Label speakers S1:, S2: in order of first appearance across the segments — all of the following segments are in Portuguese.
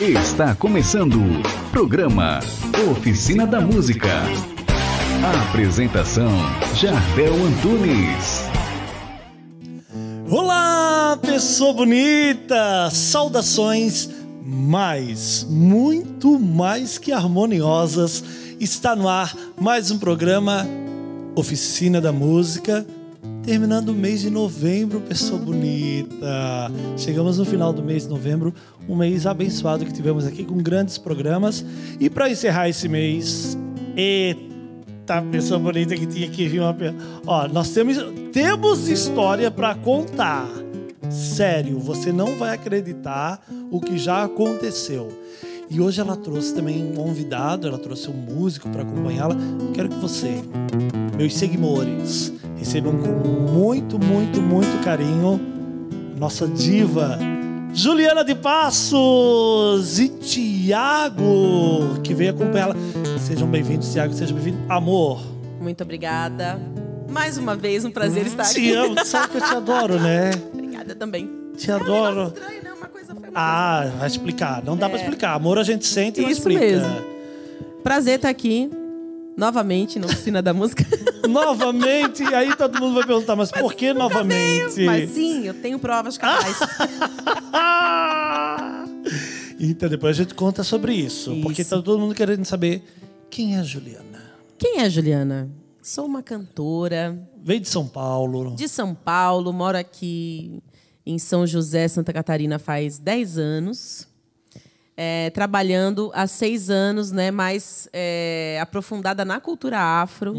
S1: Está começando o programa Oficina da Música. A apresentação Jardel Antunes.
S2: Olá, pessoa bonita! Saudações mais, muito mais que harmoniosas. Está no ar mais um programa Oficina da Música. Terminando o mês de novembro, pessoa bonita. Chegamos no final do mês de novembro, um mês abençoado que tivemos aqui com grandes programas. E para encerrar esse mês, eita, pessoa bonita que tinha que vir uma. Ó, nós temos, temos história para contar. Sério, você não vai acreditar o que já aconteceu. E hoje ela trouxe também um convidado, ela trouxe um músico para acompanhá-la. Quero que você, meus seguidores, recebam com muito, muito, muito carinho nossa diva Juliana de Passos e Tiago, que veio acompanhá-la. Sejam bem-vindos, Tiago, seja bem-vindo. Amor.
S3: Muito obrigada. Mais uma vez, um prazer estar
S2: te
S3: aqui.
S2: Te amo, sabe que eu te adoro, né?
S3: Obrigada também.
S2: Te adoro.
S3: É um estranho, né? Uma coisa foi uma
S2: Ah, vai explicar. Não dá
S3: É.
S2: pra explicar. Amor a gente sente e não
S3: Isso
S2: explica.
S3: mesmo. Prazer estar aqui novamente na oficina da música.
S2: Novamente, e aí todo mundo vai perguntar, mas, por que novamente?
S3: Mas sim, eu tenho provas cabais.
S2: então depois a gente conta sobre isso, porque
S3: Isso.
S2: tá todo mundo querendo saber quem é a Juliana.
S3: Quem é a Juliana? Sou uma cantora
S2: Veio de São Paulo.
S3: de São Paulo, moro aqui em São José, Santa Catarina faz 10 anos. É, trabalhando há seis anos, né, mais é, aprofundada na cultura afro,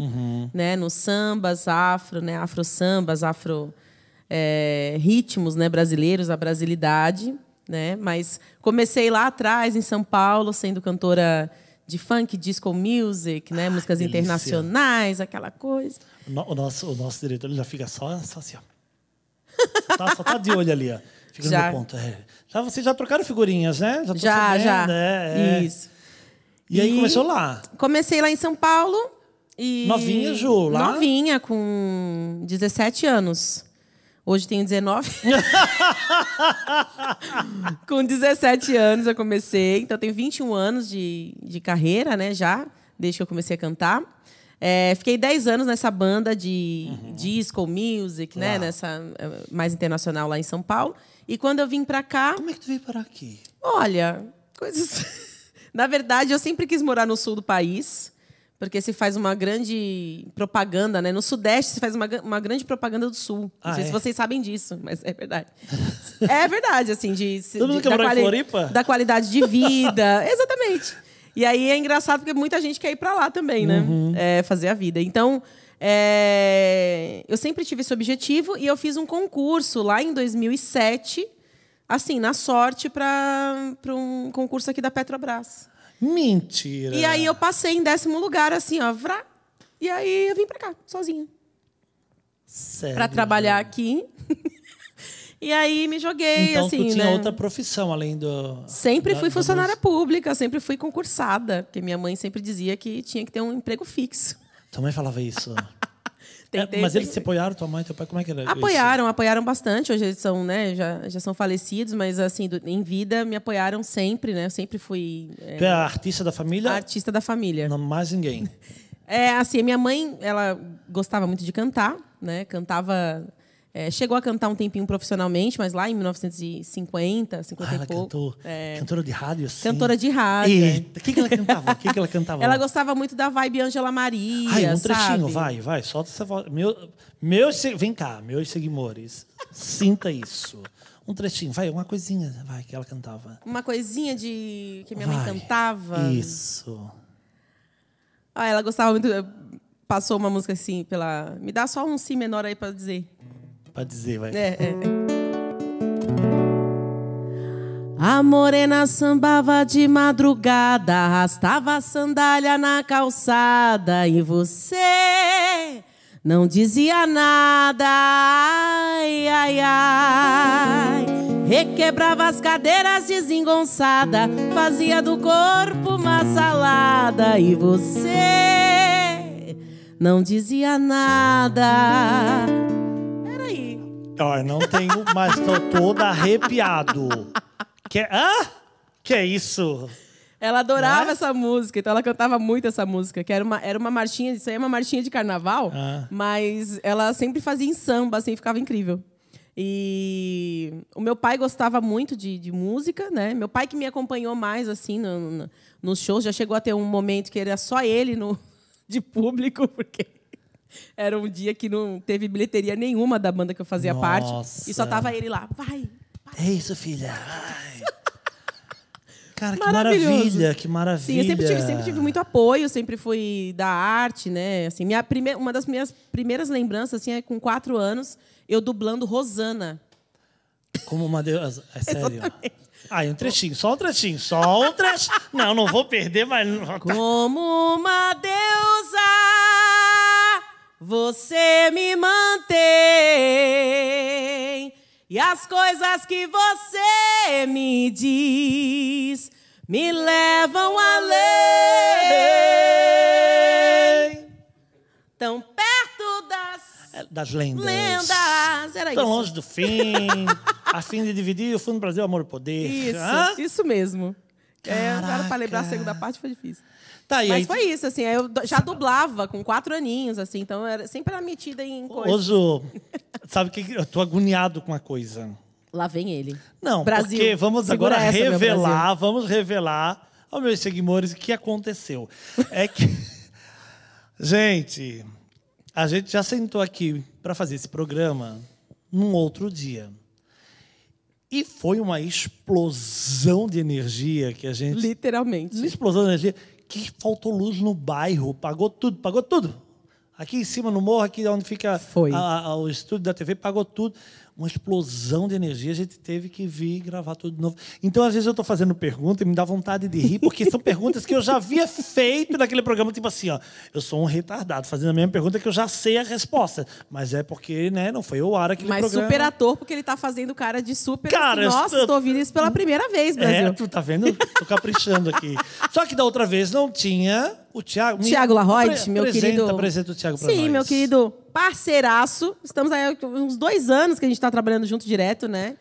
S3: né, nos sambas afro, né, afro sambas, afro é, ritmos, né, brasileiros, a brasilidade, né, mas comecei lá atrás em São Paulo, sendo cantora de funk, disco music, né, músicas
S2: delícia.
S3: internacionais, aquela coisa.
S2: O, no- o nosso, o nosso diretor já fica só, só assim, ó. Só tá, só tá de olho ali, ó. Fica
S3: Já.
S2: ponto. É. Já, vocês já trocaram figurinhas, né? tô
S3: Já,
S2: sabendo,
S3: já.
S2: é, é.
S3: Isso.
S2: E aí
S3: E-
S2: começou lá.
S3: Comecei lá em São Paulo e
S2: Novinha, Ju, lá?
S3: Novinha, com 17 anos. Hoje tenho 19. com 17 anos eu comecei, então eu tenho 21 anos de, de carreira, né, já, desde que eu comecei a cantar. É, fiquei 10 anos nessa banda de disco music, né,
S2: Lá.
S3: nessa eh, mais internacional lá em São Paulo. E quando eu vim pra cá,
S2: Como é que tu veio parar aqui?
S3: Olha, coisas. Na verdade, eu sempre quis morar no sul do país, porque se faz uma grande propaganda, né? No Sudeste se faz uma, uma grande propaganda do Sul.
S2: Ah,
S3: Não sei
S2: é?
S3: se vocês sabem disso, mas é verdade. é verdade, assim, de. se-
S2: Todo mundo quer
S3: da
S2: em Floripa?
S3: Da qualidade de vida. Exatamente. E aí é engraçado porque muita gente quer ir pra lá também, né?
S2: Uhum.
S3: É, fazer a vida. Então. é, Eu sempre tive esse objetivo e eu fiz um concurso lá em 2007, assim, na sorte, para um concurso aqui da Petrobras.
S2: Mentira.
S3: E aí eu passei em décimo lugar, assim, ó, vrá. E aí eu vim pra cá, sozinha,
S2: Sério.
S3: Pra trabalhar aqui. E aí me joguei,
S2: Então
S3: assim,
S2: tu tinha
S3: né?
S2: outra profissão além do.
S3: Sempre
S2: da-
S3: fui funcionária
S2: música.
S3: pública, sempre fui concursada, porque minha mãe sempre dizia que tinha que ter um emprego fixo.
S2: Tua mãe falava isso.
S3: Tentei,
S2: É, mas eles se apoiaram, tua mãe e teu pai, como é que era isso?
S3: Apoiaram, apoiaram bastante. Hoje eles são, né, já, já são falecidos, mas assim, do- em vida me apoiaram sempre, né? Eu sempre fui é,
S2: Tu é a artista da família?
S3: a artista da família.
S2: Não mais ninguém.
S3: É, assim, minha mãe, ela gostava muito de cantar, né? Cantava. É, chegou a cantar um tempinho profissionalmente, mas lá em 1950, 50
S2: Ah, ela
S3: e pouco.
S2: cantou.
S3: É,
S2: Cantora de rádio, sim.
S3: cantora de rádio. é.
S2: Eita, o que, que ela cantava? O que, que ela cantava?
S3: Ela gostava muito da vibe Angela Maria.
S2: Ai, um trechinho,
S3: sabe?
S2: vai, vai, solta essa voz. Meu, meus, se- vem cá, meus seguidores, sinta isso. Um trechinho, vai, uma coisinha, vai, que ela cantava.
S3: Uma coisinha de que minha mãe
S2: Vai.
S3: cantava.
S2: Isso.
S3: Ah, ela gostava muito. Passou uma música assim pela. Me dá só um si menor aí pra dizer.
S2: Pra dizer, vai.
S3: É, é. A morena sambava de madrugada, arrastava a sandália na calçada e você não dizia nada. Ai, ai, ai. Requebrava as cadeiras desengonçada, fazia do corpo uma salada e você não dizia nada.
S2: Ó, não tenho, mas tô todo arrepiado. Quer... Ah? Que é isso?
S3: Ela adorava
S2: é?
S3: essa música, então ela cantava muito essa música, que era uma, era uma marchinha, isso aí é uma marchinha de carnaval,
S2: Ah.
S3: mas ela sempre fazia em samba, assim, ficava incrível. E o meu pai gostava muito de, de música, né? Meu pai que me acompanhou mais, assim, no, no, nos shows, já chegou a ter um momento que era só ele no, de público, porque era um dia que não teve bilheteria nenhuma da banda que eu fazia parte, e só
S2: Nossa.
S3: tava ele lá, vai,
S2: É isso, filha. Ai. Cara, que maravilha, que maravilha.
S3: Sim, eu sempre tive, sempre tive muito apoio, sempre fui da arte, né? Assim, minha prime... Uma das minhas primeiras lembranças assim, é com quatro anos, eu dublando Rosana.
S2: Como uma deusa. É sério. Ah, um trechinho, só um trechinho, só um trechinho. Não, não vou perder, mas.
S3: Como uma deusa, você me mantém. E as coisas que você me diz me levam além. Tão perto das
S2: É, Das lendas.
S3: lendas. Era
S2: Tão
S3: isso.
S2: longe do fim. a fim de dividir o fundo do Brasil, amor e poder.
S3: Isso,
S2: Hã?
S3: isso mesmo. É, agora, pra lembrar a segunda parte foi difícil.
S2: Tá,
S3: Mas
S2: aí.
S3: foi isso, assim. Eu já dublava com quatro aninhos, assim. Então, era, sempre era metida em coisas.
S2: Oso, sabe o que? Eu tô agoniado com uma coisa.
S3: Lá vem ele.
S2: Não,
S3: Brasil,
S2: porque vamos agora
S3: essa,
S2: revelar, vamos revelar aos meus seguidores o que aconteceu. É que, gente, a gente já sentou aqui para fazer esse programa num outro dia. E foi uma explosão de energia que a gente.
S3: Literalmente.
S2: Uma explosão de energia que faltou luz no bairro, pagou tudo, pagou tudo. Aqui em cima no morro, aqui onde fica a- a- o estúdio da TV, pagou tudo. Uma explosão de energia, a gente teve que vir gravar tudo de novo. Então, às vezes, eu estou fazendo pergunta e me dá vontade de rir, porque são perguntas que eu já havia feito naquele programa, tipo assim, ó. Eu sou um retardado, fazendo a mesma pergunta que eu já sei a resposta. Mas é porque, né, não foi ao ar aquele
S3: Mas
S2: programa.
S3: super ator, porque ele tá fazendo cara de super.
S2: Cara,
S3: assim,
S2: eu
S3: Nossa,
S2: estou-
S3: estou ouvindo isso pela primeira vez, Brasil.
S2: É, tu tá vendo? Tô caprichando aqui. Só que da outra vez não tinha o Tiago.
S3: Tiago Larroide, meu
S2: apresenta,
S3: querido.
S2: Apresenta o Tiago pra
S3: Sim,
S2: nós.
S3: meu querido parceiraço. Estamos aí há uns dois anos que a gente está trabalhando junto direto, né?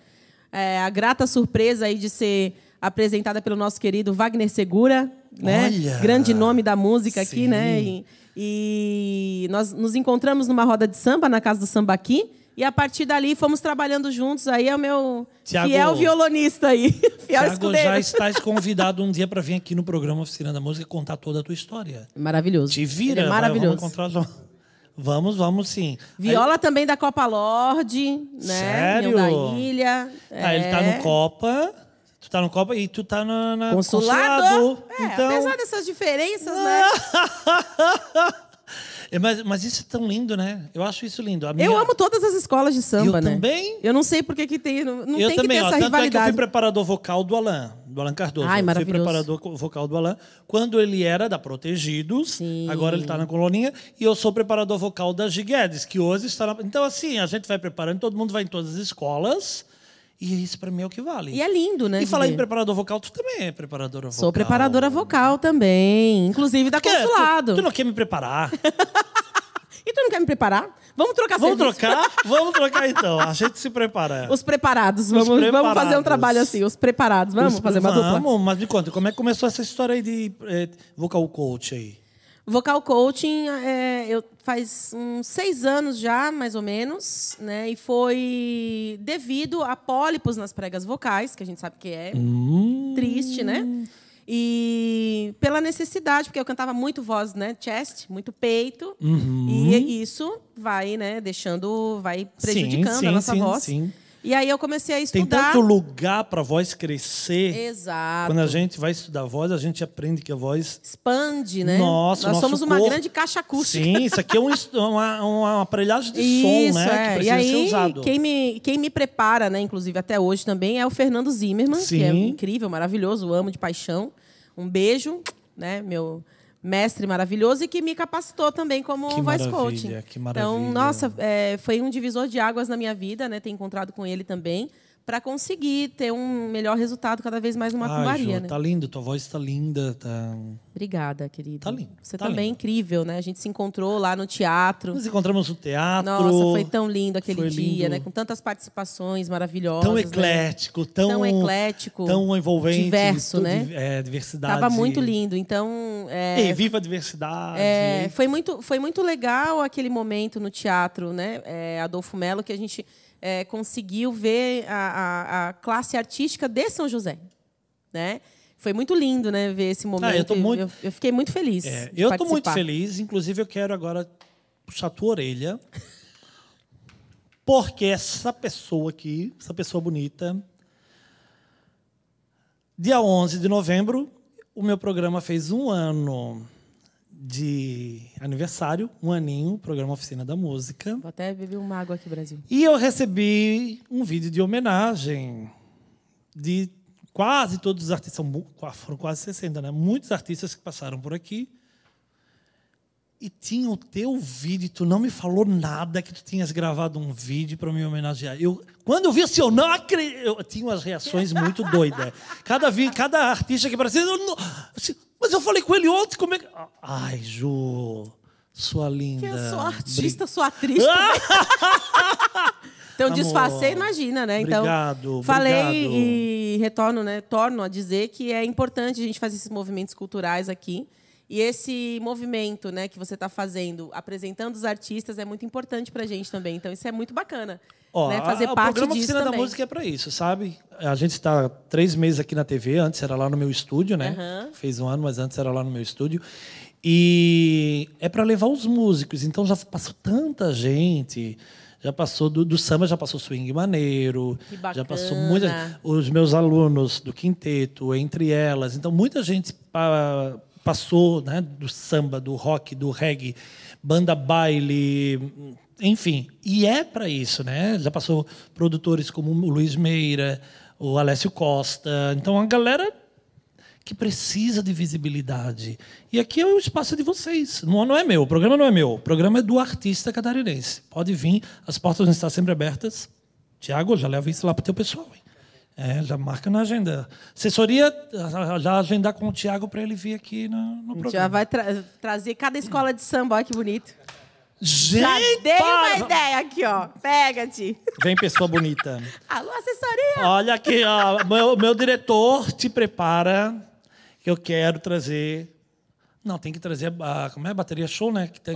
S3: É, a grata surpresa aí de ser apresentada pelo nosso querido Wagner Segura, né?
S2: Olha!
S3: Grande nome da música aqui,
S2: Sim.
S3: né? E, e nós nos encontramos numa roda de samba na casa do samba aqui. E a partir dali fomos trabalhando juntos. Aí é o meu
S2: Tiago-
S3: fiel violonista aí. Fiel
S2: Tiago,
S3: escudeiro.
S2: já estás convidado um dia para vir aqui no programa Oficina da Música contar toda a tua história.
S3: Maravilhoso.
S2: Te vira.
S3: Ele é
S2: vai,
S3: maravilhoso.
S2: Vamos, encontrar... vamos, vamos sim.
S3: Viola também da Copa Lorde, né?
S2: Sério?
S3: Da Ilha.
S2: Ah, ele tá
S3: É.
S2: no Copa. Tu tá no Copa e tu tá na, na
S3: Consulado.
S2: consulado.
S3: É,
S2: então...
S3: apesar dessas diferenças, né?
S2: É, mas, mas isso é tão lindo, né? Eu acho isso lindo. Minha-
S3: Eu amo todas as escolas de samba,
S2: Eu
S3: né?
S2: também.
S3: Eu não sei por que tem, não, não
S2: eu
S3: tem
S2: também,
S3: que ter
S2: ó,
S3: essa
S2: tanto é que eu fui preparador vocal do Alan, do Alan Cardoso.
S3: Ai,
S2: eu fui preparador vocal do Alan quando ele era da Protegidos,
S3: Sim.
S2: agora ele está na Coloninha, e eu sou preparador vocal da Giguedes, que hoje está na... Então, assim, a gente vai preparando, todo mundo vai em todas as escolas, e isso para mim é o que vale.
S3: E é lindo, né?
S2: E falar em preparador vocal, tu também é preparadora vocal.
S3: Sou preparadora vocal também, inclusive da
S2: Tu quer-
S3: consulado.
S2: Tu, tu não quer me preparar?
S3: E tu não quer me preparar? Vamos trocar
S2: Vamos
S3: serviço?
S2: trocar? Vamos trocar então. A gente se prepara.
S3: Os preparados. Vamos, vamos fazer um
S2: preparados.
S3: trabalho assim, os preparados. Vamos
S2: Os-
S3: fazer uma dupla.
S2: Vamos, mas me conta, como é que começou essa história aí de eh, vocal coach aí?
S3: Vocal coaching é, eu, faz uns seis anos já, mais ou menos, né? E foi devido a pólipos nas pregas vocais, que a gente sabe que é
S2: Hum.
S3: triste, né? E pela necessidade, porque eu cantava muito voz, né? Chest, muito peito.
S2: Uhum.
S3: E isso vai, né, deixando, vai prejudicando
S2: sim,
S3: a nossa
S2: sim,
S3: voz.
S2: sim.
S3: E aí eu comecei a
S2: Tem
S3: estudar.
S2: tanto lugar para a voz crescer.
S3: Exato.
S2: Quando a gente vai estudar voz, a gente aprende que a voz.
S3: Expande, né?
S2: Nossa,
S3: Nós somos uma
S2: corpo-
S3: grande caixa acústica.
S2: Sim, isso aqui é um, uma, uma aparelhagem de
S3: Isso,
S2: som, né?
S3: é.
S2: Que
S3: E
S2: precisa
S3: aí,
S2: ser usado.
S3: Quem me, quem me prepara, né, inclusive até hoje também, é o Fernando Zimmermann, que é
S2: Sim.
S3: incrível, maravilhoso, amo de paixão. Um beijo, né, meu mestre maravilhoso e que me capacitou também como
S2: Que
S3: voice coaching.
S2: que maravilha.
S3: Então, nossa, é, foi um divisor de águas na minha vida, né, ter encontrado com ele também, para conseguir ter um melhor resultado cada vez mais numa
S2: Ai,
S3: macumbaria,
S2: Jô,
S3: né?
S2: tá lindo, tua voz tá linda, tá...
S3: Obrigada, querido.
S2: Tá lindo,
S3: Você
S2: tá
S3: também é
S2: lindo.
S3: incrível, né? A gente se encontrou lá no teatro.
S2: Nos encontramos no teatro.
S3: Nossa, foi tão lindo aquele dia,
S2: lindo.
S3: né? Com tantas participações maravilhosas.
S2: tão
S3: né?
S2: eclético, tão,
S3: Tão eclético,
S2: tão envolvente,
S3: diverso,
S2: tudo
S3: né?
S2: É, diversidade.
S3: Tava muito lindo. Então, é,
S2: Ei, viva a diversidade.
S3: É, foi, muito, foi muito legal aquele momento no teatro, né? É, Adolfo Melo, que a gente é, conseguiu ver a, a- a classe artística de São José. Né? Foi muito lindo, né, ver esse momento.
S2: Ah, eu muito-
S3: eu, eu fiquei muito feliz.
S2: É, eu estou muito feliz, inclusive eu quero agora puxar a tua orelha. Porque essa pessoa aqui, essa pessoa bonita, dia 11 de novembro, o meu programa fez um ano de aniversário, um aninho, programa Oficina da Música.
S3: Vou até beber uma água aqui, Brasil.
S2: E eu recebi um vídeo de homenagem de quase todos os artistas, foram quase 60, né? Muitos artistas que passaram por aqui. E tinha o teu vídeo, tu não me falou nada que tu tinhas gravado um vídeo para me homenagear. Eu, quando eu vi assim, eu não acredito. Eu tinha umas reações muito doidas. Cada, vi, cada artista que aparecia, eu não, assim, mas eu falei com ele ontem, como é que. Ai, Ju, sua linda.
S3: Que eu sou artista, sou atriz. Então,
S2: Amor,
S3: disfarcei, imagina, né? Então,
S2: obrigado,
S3: falei
S2: obrigado.
S3: e retorno, né? Torno a dizer que é importante a gente fazer esses movimentos culturais aqui. E esse movimento, né, que você está fazendo, apresentando os artistas, é muito importante para a gente também. Então, isso é muito bacana.
S2: Ó,
S3: né? Fazer
S2: a- o
S3: parte
S2: programa
S3: disso
S2: Oficina
S3: também.
S2: da Música é para isso, sabe? A gente está três meses aqui na TV, antes era lá no meu estúdio, né?
S3: Aham.
S2: Fez um ano, mas antes era lá no meu estúdio. E é para levar os músicos. Então já passou tanta gente. Já passou do, do samba, já passou swing maneiro.
S3: Que
S2: Já passou muita. Os meus alunos do quinteto, entre elas. Então muita gente pa- passou, né? Do samba, do rock, do reggae, banda baile, enfim. E é para isso, né? Já passou produtores como o Luiz Meira, o Alessio Costa. Então a galera que precisa de visibilidade. E aqui é o espaço de vocês. Não, não é meu, o programa não é meu. O programa é do artista catarinense. Pode vir, as portas vão estar sempre abertas. Tiago, já leva isso lá para o teu pessoal. Hein? É, já marca na agenda. Assessoria, já agendar com o Tiago para ele vir aqui no, no programa.
S3: já vai tra- trazer cada escola de samba, olha que bonito.
S2: Gente,
S3: Já dei
S2: para!
S3: uma ideia aqui, ó. Pega-te.
S2: Vem, pessoa bonita.
S3: Alô, assessoria.
S2: Olha aqui, ó, meu, meu diretor te prepara que eu quero trazer. Não, tem que trazer a, como é? Bateria show, né? Que tem,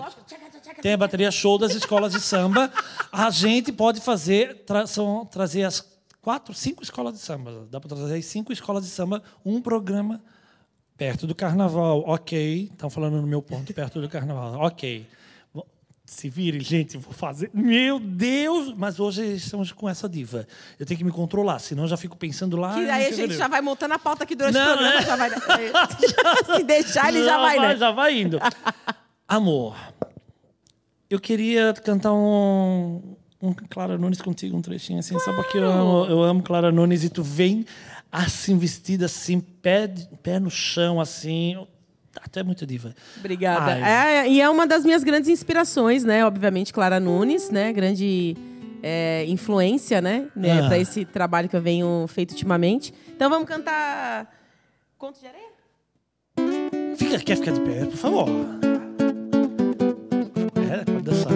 S2: tem a bateria show das escolas de samba. A gente pode fazer, tra- são, trazer as quatro, cinco escolas de samba. Dá para trazer as cinco escolas de samba, um programa perto do carnaval. Ok, estão falando no meu ponto, perto do carnaval. Ok. Se virem, gente, vou fazer. Meu Deus! Mas hoje estamos com essa diva. Eu tenho que me controlar, senão eu já fico pensando lá.
S3: Que aí a gente já vai montando a pauta aqui durante
S2: Não,
S3: o programa.
S2: é.
S3: Já vai, se deixar, ele já vai, né?
S2: Já vai indo. Amor, eu queria cantar um, um Clara Nunes contigo, um trechinho assim, só porque eu amo, eu amo Clara Nunes e tu vem assim, vestida assim, pé, pé no chão, assim. Até muito diva.
S3: Obrigada. É, e é uma das minhas grandes inspirações, né? Obviamente, Clara Nunes, né? Grande é, influência, né? né?
S2: Ah.
S3: Para esse trabalho que eu venho feito ultimamente. Então vamos cantar Conto de Areia?
S2: Fica, quer ficar de pé, por favor? É, pode dançar.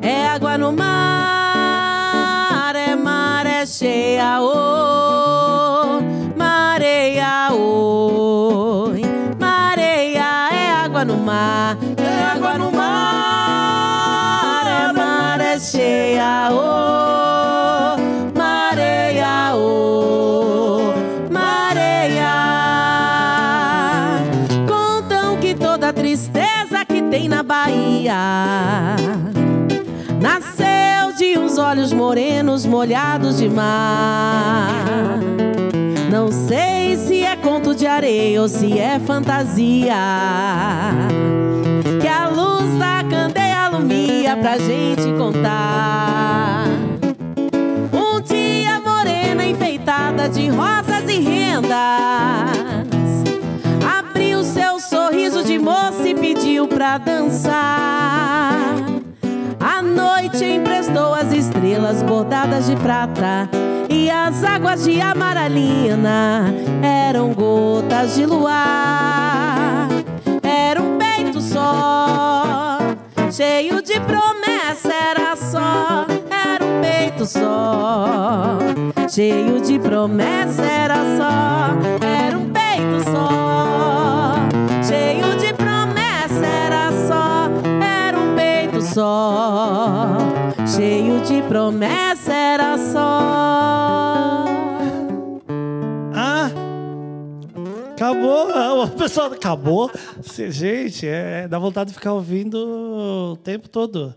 S3: É água no mar, é maré cheia, ô, Nasceu de uns olhos morenos molhados de mar. Não sei se é conto de areia ou se é fantasia. Que a luz da candeia alumia pra gente contar. Um dia morena enfeitada de rosas e rendas. Pra dançar. A noite emprestou as estrelas bordadas de prata e as águas de amaralina eram gotas de luar. Era um peito só, cheio de promessa, era só, era um peito só, cheio de promessa, era só, era um peito só, cheio de promessa, só, cheio de promessa, era só.
S2: Ah! Acabou, Ah, o pessoal acabou. Gente, é, dá vontade de ficar ouvindo o tempo todo.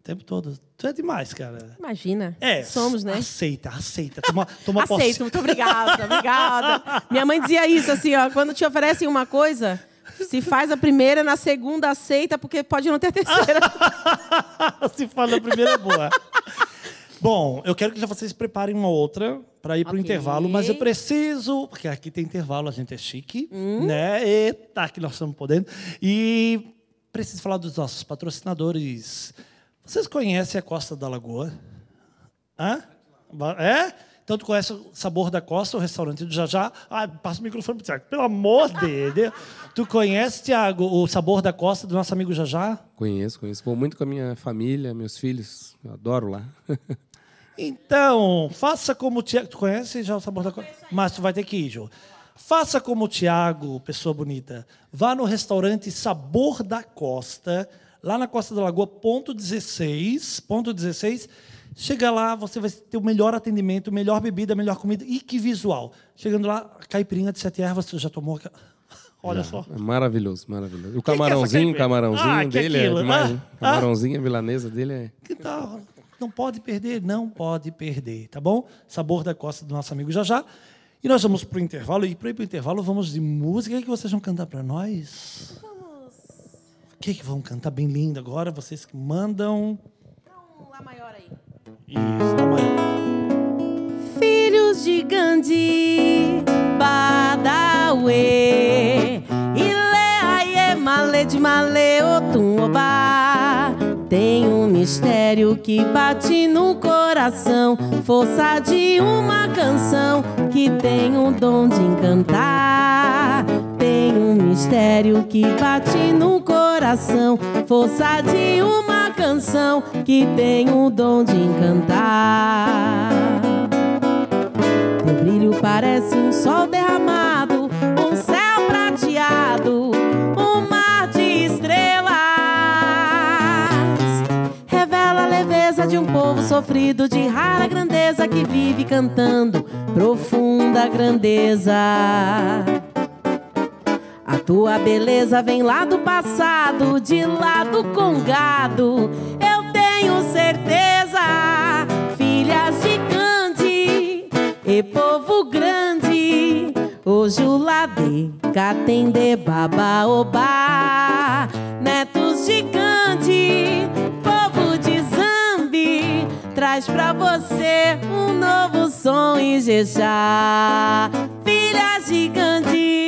S2: O tempo todo. Tu é demais, cara.
S3: Imagina.
S2: É.
S3: Somos, né?
S2: Aceita, aceita. Toma, toma posse.
S3: Aceito, muito obrigada, obrigada. Minha mãe dizia isso, assim, ó, quando te oferecem uma coisa, se faz a primeira, na segunda aceita, porque pode não ter terceira.
S2: Se fala a primeira é boa. Bom, eu quero que já vocês preparem uma outra para ir para o intervalo, mas eu preciso, porque aqui tem intervalo, a gente é chique,
S3: Hum.
S2: né? Eita, que nós estamos podendo. E preciso falar dos nossos patrocinadores. Vocês conhecem a Costa da Lagoa? Hã? É? Então tu conhece o Sabor da Costa, o restaurante do Jajá? Ah, passa o microfone pro Tiago. Pelo amor de Deus. Tu conhece, Tiago, o Sabor da Costa do nosso amigo Jajá?
S4: Conheço, conheço. Vou muito com a minha família, meus filhos. Eu adoro lá.
S2: Então, faça como o Tiago. Tu conhece já o sabor da coisa? Mas tu vai ter que ir, Jô. Faça como o Tiago, pessoa bonita. Vá no restaurante Sabor da Costa, lá na Costa da Lagoa, ponto 16. Ponto 16. Chega lá, você vai ter o melhor atendimento, melhor bebida, melhor comida. E que visual. Chegando lá, caipirinha de sete ervas, tu já tomou. aquela- Olha só.
S4: É maravilhoso, maravilhoso. O
S2: que é
S4: camarãozinho, o
S2: caipirinha?
S4: camarãozinho
S2: Ah, que
S4: dele
S2: aquilo,
S4: é demais.
S2: ah, ah.
S4: Camarãozinho, a milanesa dele é.
S2: Que tal? Não pode perder, não pode perder, tá bom? Sabor da Costa do nosso amigo Jajá. E nós vamos para o intervalo. E para ir para o intervalo, vamos de música. O que, é que vocês vão cantar para nós? Que, é que vão cantar bem lindo agora? Vocês que mandam.
S3: Então, Lá maior aí.
S2: Isso, tá maior.
S3: Filhos de Gandhi, Badawe, Ile Aie Male de Male Otum Oba. Tem um mistério que bate no coração, força de uma canção que tem o dom de encantar. Um mistério que bate no coração, força de uma canção que tem o dom de encantar. Teu brilho parece um sol derramado, um céu prateado, um mar de estrelas. Revela a leveza de um povo sofrido, de rara grandeza que vive cantando profunda grandeza. A tua beleza vem lá do passado, de lá do congado. Eu tenho certeza, filhas de e povo grande. Ojulade, Katende, Babaobá, netos de Gandhi, povo de Zambi. Traz pra você um novo som Ijexá. Filhas de Gandhi,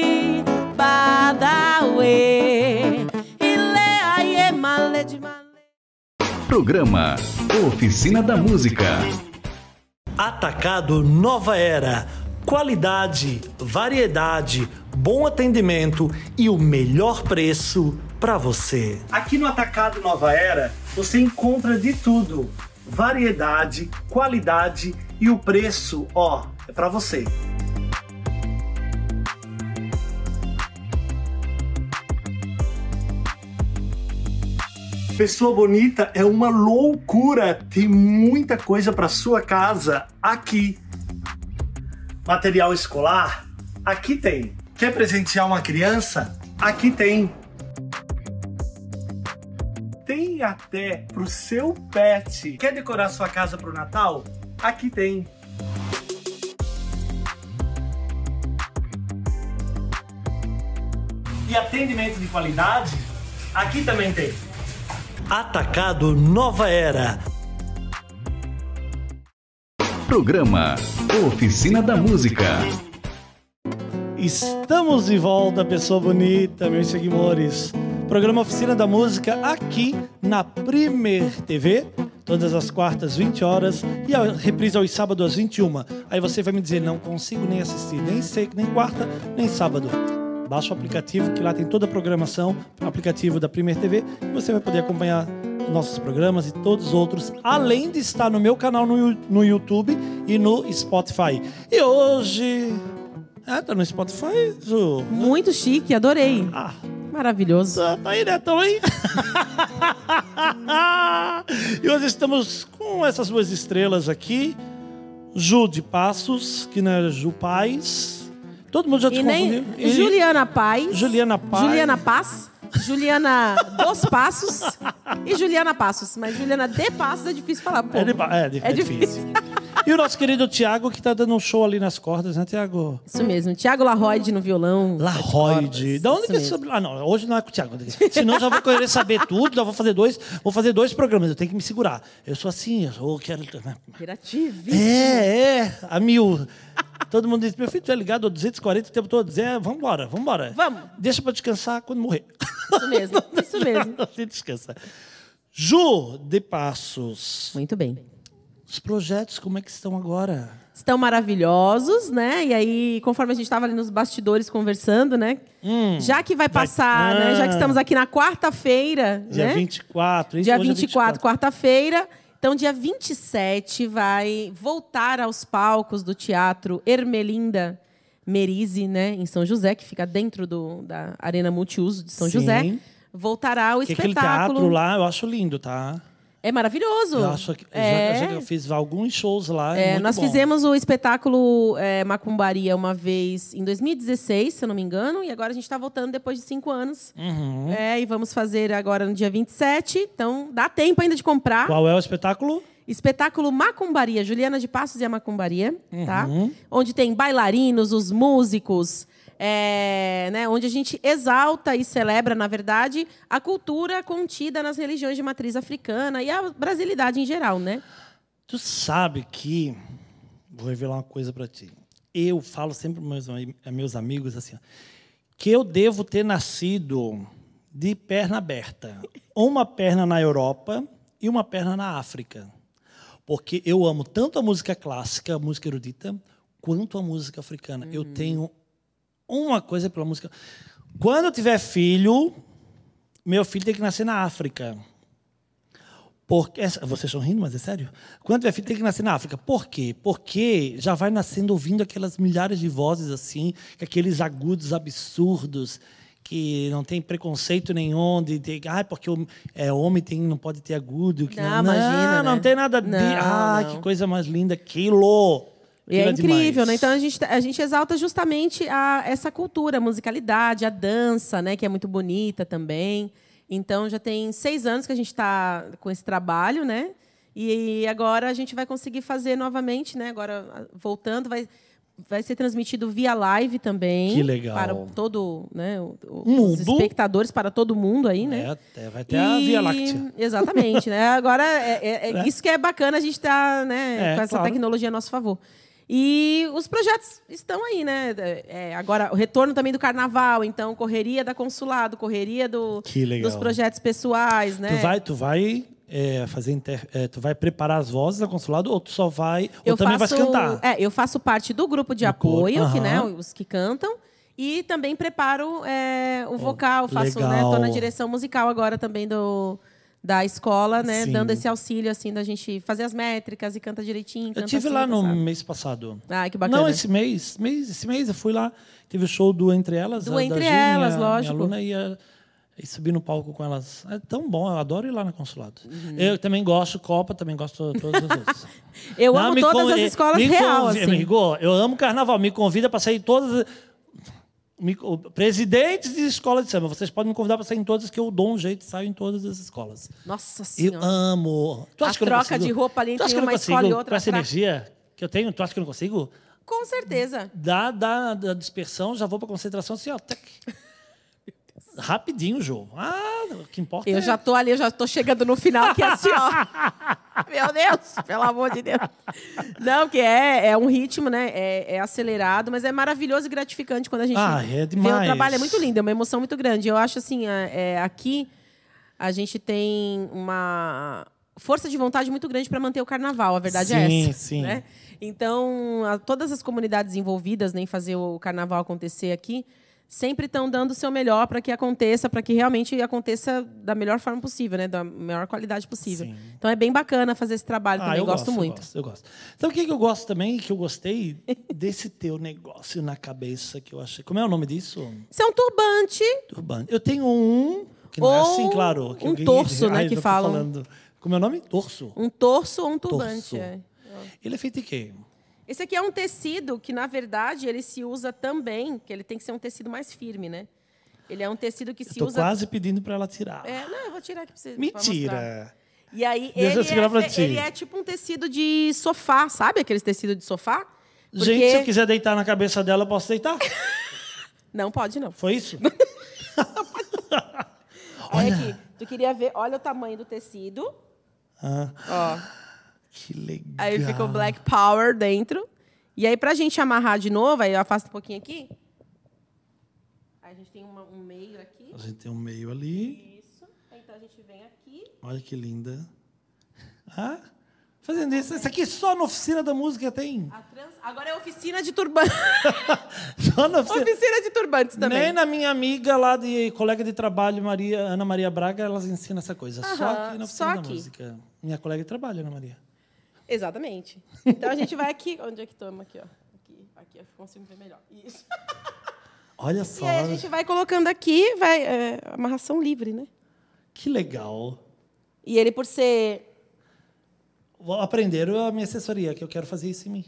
S3: Male.
S1: Programa Oficina da Música.
S2: Atacado Nova Era. Qualidade, variedade, bom atendimento e o melhor preço para você. Aqui no Atacado Nova Era você encontra de tudo: variedade, qualidade e o preço, ó, é para você. Pessoa bonita é uma loucura. Tem muita coisa para sua casa aqui. Material escolar? Aqui tem. Quer presentear uma criança? Aqui tem. Tem até pro seu pet. Quer decorar sua casa pro Natal? Aqui tem. E atendimento de qualidade? Aqui também tem. Atacado Nova Era.
S1: Programa Oficina da Música.
S2: Estamos de volta, pessoa bonita, meus seguidores. Programa Oficina da Música aqui na Primer TV, todas as quartas, 20 horas, e a reprise aos sábados às 21. Aí você vai me dizer, não consigo nem assistir, nem sei, nem quarta, nem sábado. Baixa o aplicativo, que lá tem toda a programação, o aplicativo da Premier TV, e você vai poder acompanhar nossos programas e todos os outros, além de estar no meu canal no, no YouTube e no Spotify. E hoje. Ah, tá no Spotify, Ju?
S3: Muito chique, adorei.
S2: Ah,
S3: Maravilhoso.
S2: tá, tá aí, né? Tamo aí. e hoje estamos com essas duas estrelas aqui. Ju de Passos, que não é Ju Paz. Todo mundo já te
S3: E nem
S2: confundiu. E
S3: Juliana Paz.
S2: Juliana Paz.
S3: Juliana Paz. Juliana dos Passos e Juliana Passos. Mas Juliana de Passos é difícil falar, pô.
S2: É, de, é, de-
S3: É
S2: é difícil. E o nosso querido Tiago, que tá dando um show ali nas cordas, né, Tiago?
S3: Isso mesmo. Tiago Larroide no violão.
S2: Larroide. Da onde que é sobre... Ah, não, hoje não é com o Thiago. Senão já vou querer saber tudo, já vou fazer dois, vou fazer dois programas, eu tenho que me segurar. Eu sou assim, eu sou- quero. né?
S3: Interativíssimo.
S2: É, é, a mil. Todo mundo diz, meu filho, tu é ligado a 240 o tempo todo. Diz, é, vambora, vambora.
S3: Vamos.
S2: Deixa pra descansar quando morrer.
S3: Isso mesmo. Isso mesmo.
S2: Assim descansa. Ju de Passos.
S3: Muito bem.
S2: Os projetos, como é que estão agora?
S3: Estão maravilhosos, né? E aí, conforme a gente estava ali nos bastidores conversando, né? Já que vai passar,
S2: Hum. Vai-
S3: né? Já que
S2: Ah.
S3: estamos aqui na quarta-feira,
S2: Dia
S3: né?
S2: 24. isso
S3: Dia
S2: hoje é
S3: 24, quarta-feira. Então, dia 27 vai voltar aos palcos do Teatro Ermelinda Merise, né? Em São José, que fica dentro do, da Arena Multiuso de São
S2: Sim.
S3: José. Voltará o
S2: Que aquele
S3: espetáculo.
S2: teatro lá, eu acho lindo, tá?
S3: É maravilhoso.
S2: Eu acho que já-
S3: é.
S2: eu, já, eu fiz alguns shows lá.
S3: É,
S2: muito
S3: nós
S2: bom.
S3: fizemos o espetáculo é, Macumbaria uma vez em 2016, se eu não me engano, e agora a gente está voltando depois de cinco anos.
S2: Uhum.
S3: É, e vamos fazer agora no dia 27, então dá tempo ainda de comprar.
S2: Qual é o espetáculo?
S3: Espetáculo Macumbaria, Juliana de Passos e a Macumbaria, tá?
S2: Uhum.
S3: Onde tem bailarinos, os músicos, é, né? onde a gente exalta e celebra, na verdade, a cultura contida nas religiões de matriz africana e a brasilidade em geral, né?
S2: Tu sabe que. Vou revelar uma coisa pra ti. Eu falo sempre para meus, ami- meus amigos assim, que eu devo ter nascido de perna aberta. Uma perna na Europa e uma perna na África. Porque eu amo tanto a música clássica, a música erudita, quanto a música africana. Eu tenho uma coisa pela música. Quando eu tiver filho, meu filho tem que nascer na África. Porque, essa- vocês estão rindo, mas é sério? Quando tiver filho, tem que nascer na África. Por quê? Porque já vai nascendo ouvindo aquelas milhares de vozes assim, aqueles agudos absurdos, que não tem preconceito nenhum de ter. Ah, porque é, homem tem, não pode ter agudo. Que
S3: Não, imagina,
S2: não
S3: né?
S2: tem nada de.
S3: Não,
S2: ah,
S3: não.
S2: que coisa mais linda. Aquilo.
S3: E é incrível,
S2: demais.
S3: né? Então a gente, a gente exalta justamente a, essa cultura, a musicalidade, a dança, né? Que é muito bonita também. Então já tem seis anos que a gente está com esse trabalho, né? E agora a gente vai conseguir fazer novamente, né? Agora voltando, vai, vai ser transmitido via live também.
S2: Que legal.
S3: Para todo, né? o- o-
S2: Mundo.
S3: Os espectadores, para todo mundo aí, né?
S2: É, vai ter a Via Láctea.
S3: Exatamente, né? Agora, é, é- é isso que é bacana a gente estar né,
S2: É,
S3: com essa
S2: claro.
S3: tecnologia a nosso favor. E os projetos estão aí, né? É, agora, o retorno também do carnaval, então, correria da consulado, correria do, dos projetos pessoais, né?
S2: Tu vai, tu vai é, fazer inter- é, tu vai preparar as vozes da consulado ou tu só vai ou
S3: eu
S2: também
S3: faço,
S2: vai cantar?
S3: É, eu faço parte do grupo de
S2: Do
S3: apoio,
S2: coro,
S3: que, né, os que cantam, e também preparo é, o vocal, faço, né,
S2: legal.
S3: tô na direção musical agora também do da escola, né,
S2: Sim.
S3: dando esse auxílio assim da gente fazer as métricas e canta direitinho,
S2: Eu
S3: canta
S2: tive
S3: assim,
S2: lá no
S3: sabe?
S2: mês passado.
S3: Ai, que bacana.
S2: Não, esse mês, mês, esse mês eu fui lá, teve o show do Entre Elas.
S3: Do
S2: a- da
S3: Entre
S2: Gi,
S3: Elas,
S2: minha,
S3: lógico.
S2: Minha aluna ia, ia subir no palco com elas. É tão bom, eu adoro ir lá no consulado.
S3: Uhum.
S2: Eu também gosto Copa, também gosto de todas as outras.
S3: Eu
S2: Não,
S3: amo todas as
S2: eh,
S3: escolas
S2: me
S3: real, assim.
S2: Amigo, eu amo carnaval, me convida para sair todas. Presidentes de escola de samba, vocês podem me convidar para sair em todas, que eu dou um jeito e saio em todas as escolas.
S3: Nossa
S2: Eu
S3: senhora.
S2: amo. Tu
S3: A
S2: acha que eu não
S3: troca de roupa ali entre
S2: eu
S3: uma escola e outra
S2: Com essa
S3: pra-
S2: energia que eu tenho, tu acha que eu não consigo?
S3: Com certeza.
S2: Da, da, da dispersão, já vou para concentração assim, ó. tac. Rapidinho, Jô. Ah, o que importa
S3: Eu
S2: é...
S3: já tô ali, eu já tô chegando no final aqui assim, ó. Meu Deus, pelo amor de Deus. Não, que é, é um ritmo, né? É, é acelerado, mas é maravilhoso e gratificante quando a gente
S2: Ah, é
S3: vê o
S2: demais.
S3: trabalho. É muito lindo, é uma emoção muito grande. Eu acho assim, é, é, aqui a gente tem uma, força de vontade muito grande para manter o carnaval. A verdade é
S2: Sim,
S3: essa.
S2: sim.
S3: né? Então, a- todas as comunidades envolvidas né, em fazer o carnaval acontecer aqui sempre estão dando o seu melhor para que aconteça, para que realmente aconteça da melhor forma possível, né? Da melhor qualidade possível.
S2: Sim.
S3: Então é bem bacana fazer esse trabalho também.
S2: Ah, eu
S3: gosto, muito.
S2: Eu gosto, eu gosto. Sabe o que que eu gosto também? Que eu gostei desse teu negócio na cabeça que eu achei. Como é o nome disso?
S3: Isso é um turbante.
S2: Turbante. Eu tenho um que não é
S3: Ou
S2: assim, claro. Que
S3: um torso, né,
S2: Ai,
S3: que falam.
S2: Falando. Como é o nome? Torso.
S3: Um torso ou um turbante.
S2: Torso.
S3: é.
S2: Ele é feito de quê?
S3: Esse aqui é um tecido que, na verdade, ele se usa também, que ele tem que ser um tecido mais firme, né? Ele é um tecido que se
S2: Estou
S3: usa.
S2: quase pedindo para ela tirar.
S3: É, não, eu vou tirar aqui pra você.
S2: Mentira.
S3: E aí,
S2: Deixa eu
S3: ele
S2: segurar
S3: é, ele é tipo um tecido de sofá, sabe aqueles tecidos de sofá?
S2: Gente, se eu quiser deitar na cabeça dela, eu posso deitar?
S3: Não, pode não.
S2: Foi isso?
S3: Olha aqui. Tu queria ver, olha o tamanho do tecido.
S2: Ah,
S3: Ó.
S2: que legal.
S3: Aí fica o Black Power dentro. E aí, pra gente amarrar de novo, aí eu afasto um pouquinho aqui. Aí a gente tem uma- um meio aqui.
S2: A gente tem um meio ali.
S3: Isso. Então a gente vem aqui.
S2: Olha que linda. Ah, fazendo isso. Isso aqui só na oficina da música tem.
S3: Trans- Agora é oficina de turbantes.
S2: Só na oficina.
S3: oficina de turbantes também.
S2: Nem na minha amiga lá de colega de trabalho, Maria, Ana Maria Braga, elas ensinam essa coisa. só aqui na oficina da
S3: aqui.
S2: música. Minha colega de trabalho, Ana Maria.
S3: Exatamente. Então a gente vai aqui. Onde é que toma? Aqui, ó. Aqui, aqui eu consigo ver melhor. Isso.
S2: Olha
S3: E
S2: só,
S3: aí a gente vai colocando aqui, vai. É, amarração livre, né?
S2: que legal.
S3: E ele, por ser.
S2: Aprenderam a minha assessoria, que eu quero fazer isso em mim.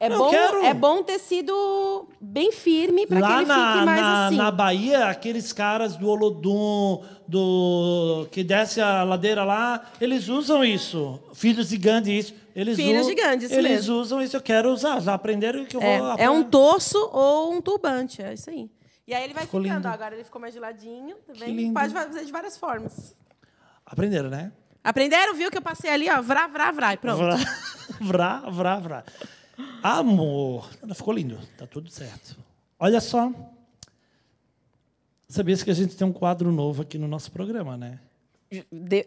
S3: É
S2: Eu
S3: bom,
S2: quero.
S3: é bom tecido bem firme para que ele
S2: na,
S3: fique mais
S2: na,
S3: assim.
S2: na Bahia, aqueles caras do Olodum, do que desce a ladeira lá, eles usam isso. Filhos de Gandhi, isso. Eles
S3: Filhos de Gandhi, isso
S2: Eles
S3: mesmo.
S2: usam isso, eu quero usar. Já aprenderam que eu vou...
S3: É, é
S2: aprender.
S3: um torso ou um turbante, é isso aí. E aí ele vai
S2: Ficou
S3: ficando. ó, Agora ele ficou mais de ladinho
S2: Que
S3: também.
S2: lindo.
S3: Pode fazer de várias formas.
S2: Aprenderam, né?
S3: Aprenderam? Viu que eu passei ali, ó. Vrá, vrá, vrá. E pronto.
S2: Vrá, vrá, vrá, vrá. Amor. Ficou lindo. Tá tudo certo. Olha só. Sabias que a gente tem um quadro novo aqui no nosso programa, né?
S3: De-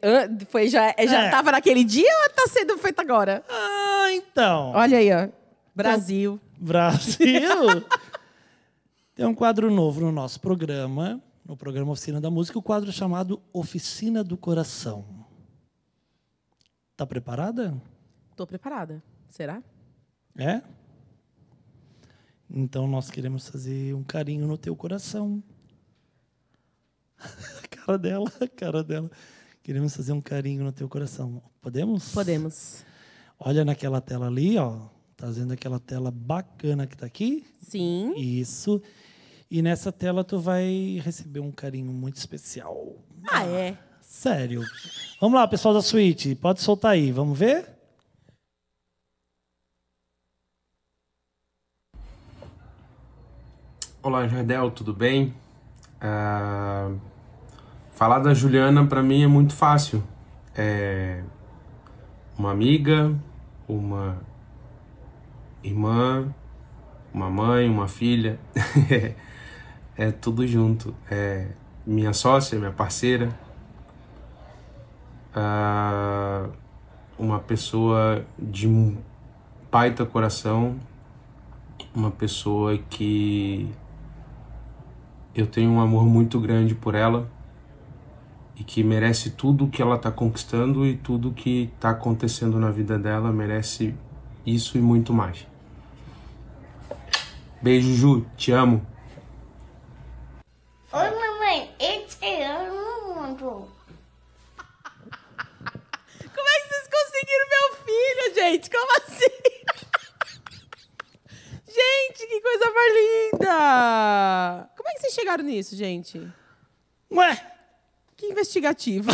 S3: foi, já já
S2: É.
S3: tava naquele dia ou tá sendo feito agora?
S2: Ah, então.
S3: Olha aí, ó. Brasil.
S2: Brasil. Tem um quadro novo no nosso programa, no programa Oficina da Música, o quadro chamado Oficina do Coração. Tá preparada?
S3: Tô preparada. Será?
S2: É? Então nós queremos fazer um carinho no teu coração. A cara dela, a cara dela. Queremos fazer um carinho no teu coração. Podemos?
S3: Podemos.
S2: Olha naquela tela ali, ó. Tá vendo aquela tela bacana que tá aqui?
S3: Sim.
S2: Isso. E nessa tela tu vai receber um carinho muito especial.
S3: Ah, é.
S2: Sério. Vamos lá, pessoal da suíte. Pode soltar aí. Vamos ver?
S4: Olá, Jardel, tudo bem? Ah, falar da Juliana para mim é muito fácil. É uma amiga, uma irmã, uma mãe, uma filha. é tudo junto. É minha sócia, minha parceira. Ah, uma pessoa de um baita coração, uma pessoa que eu tenho um amor muito grande por ela e que merece tudo que ela está conquistando e tudo que está acontecendo na vida dela merece isso e muito mais. Beijo, Ju, te amo.
S5: Oi, mamãe, eu te amo.
S3: Como é que vocês conseguiram meu filho, gente? Como assim? gente, que coisa mais linda! Que vocês chegaram nisso, gente?
S2: Ué!
S3: Que investigativo.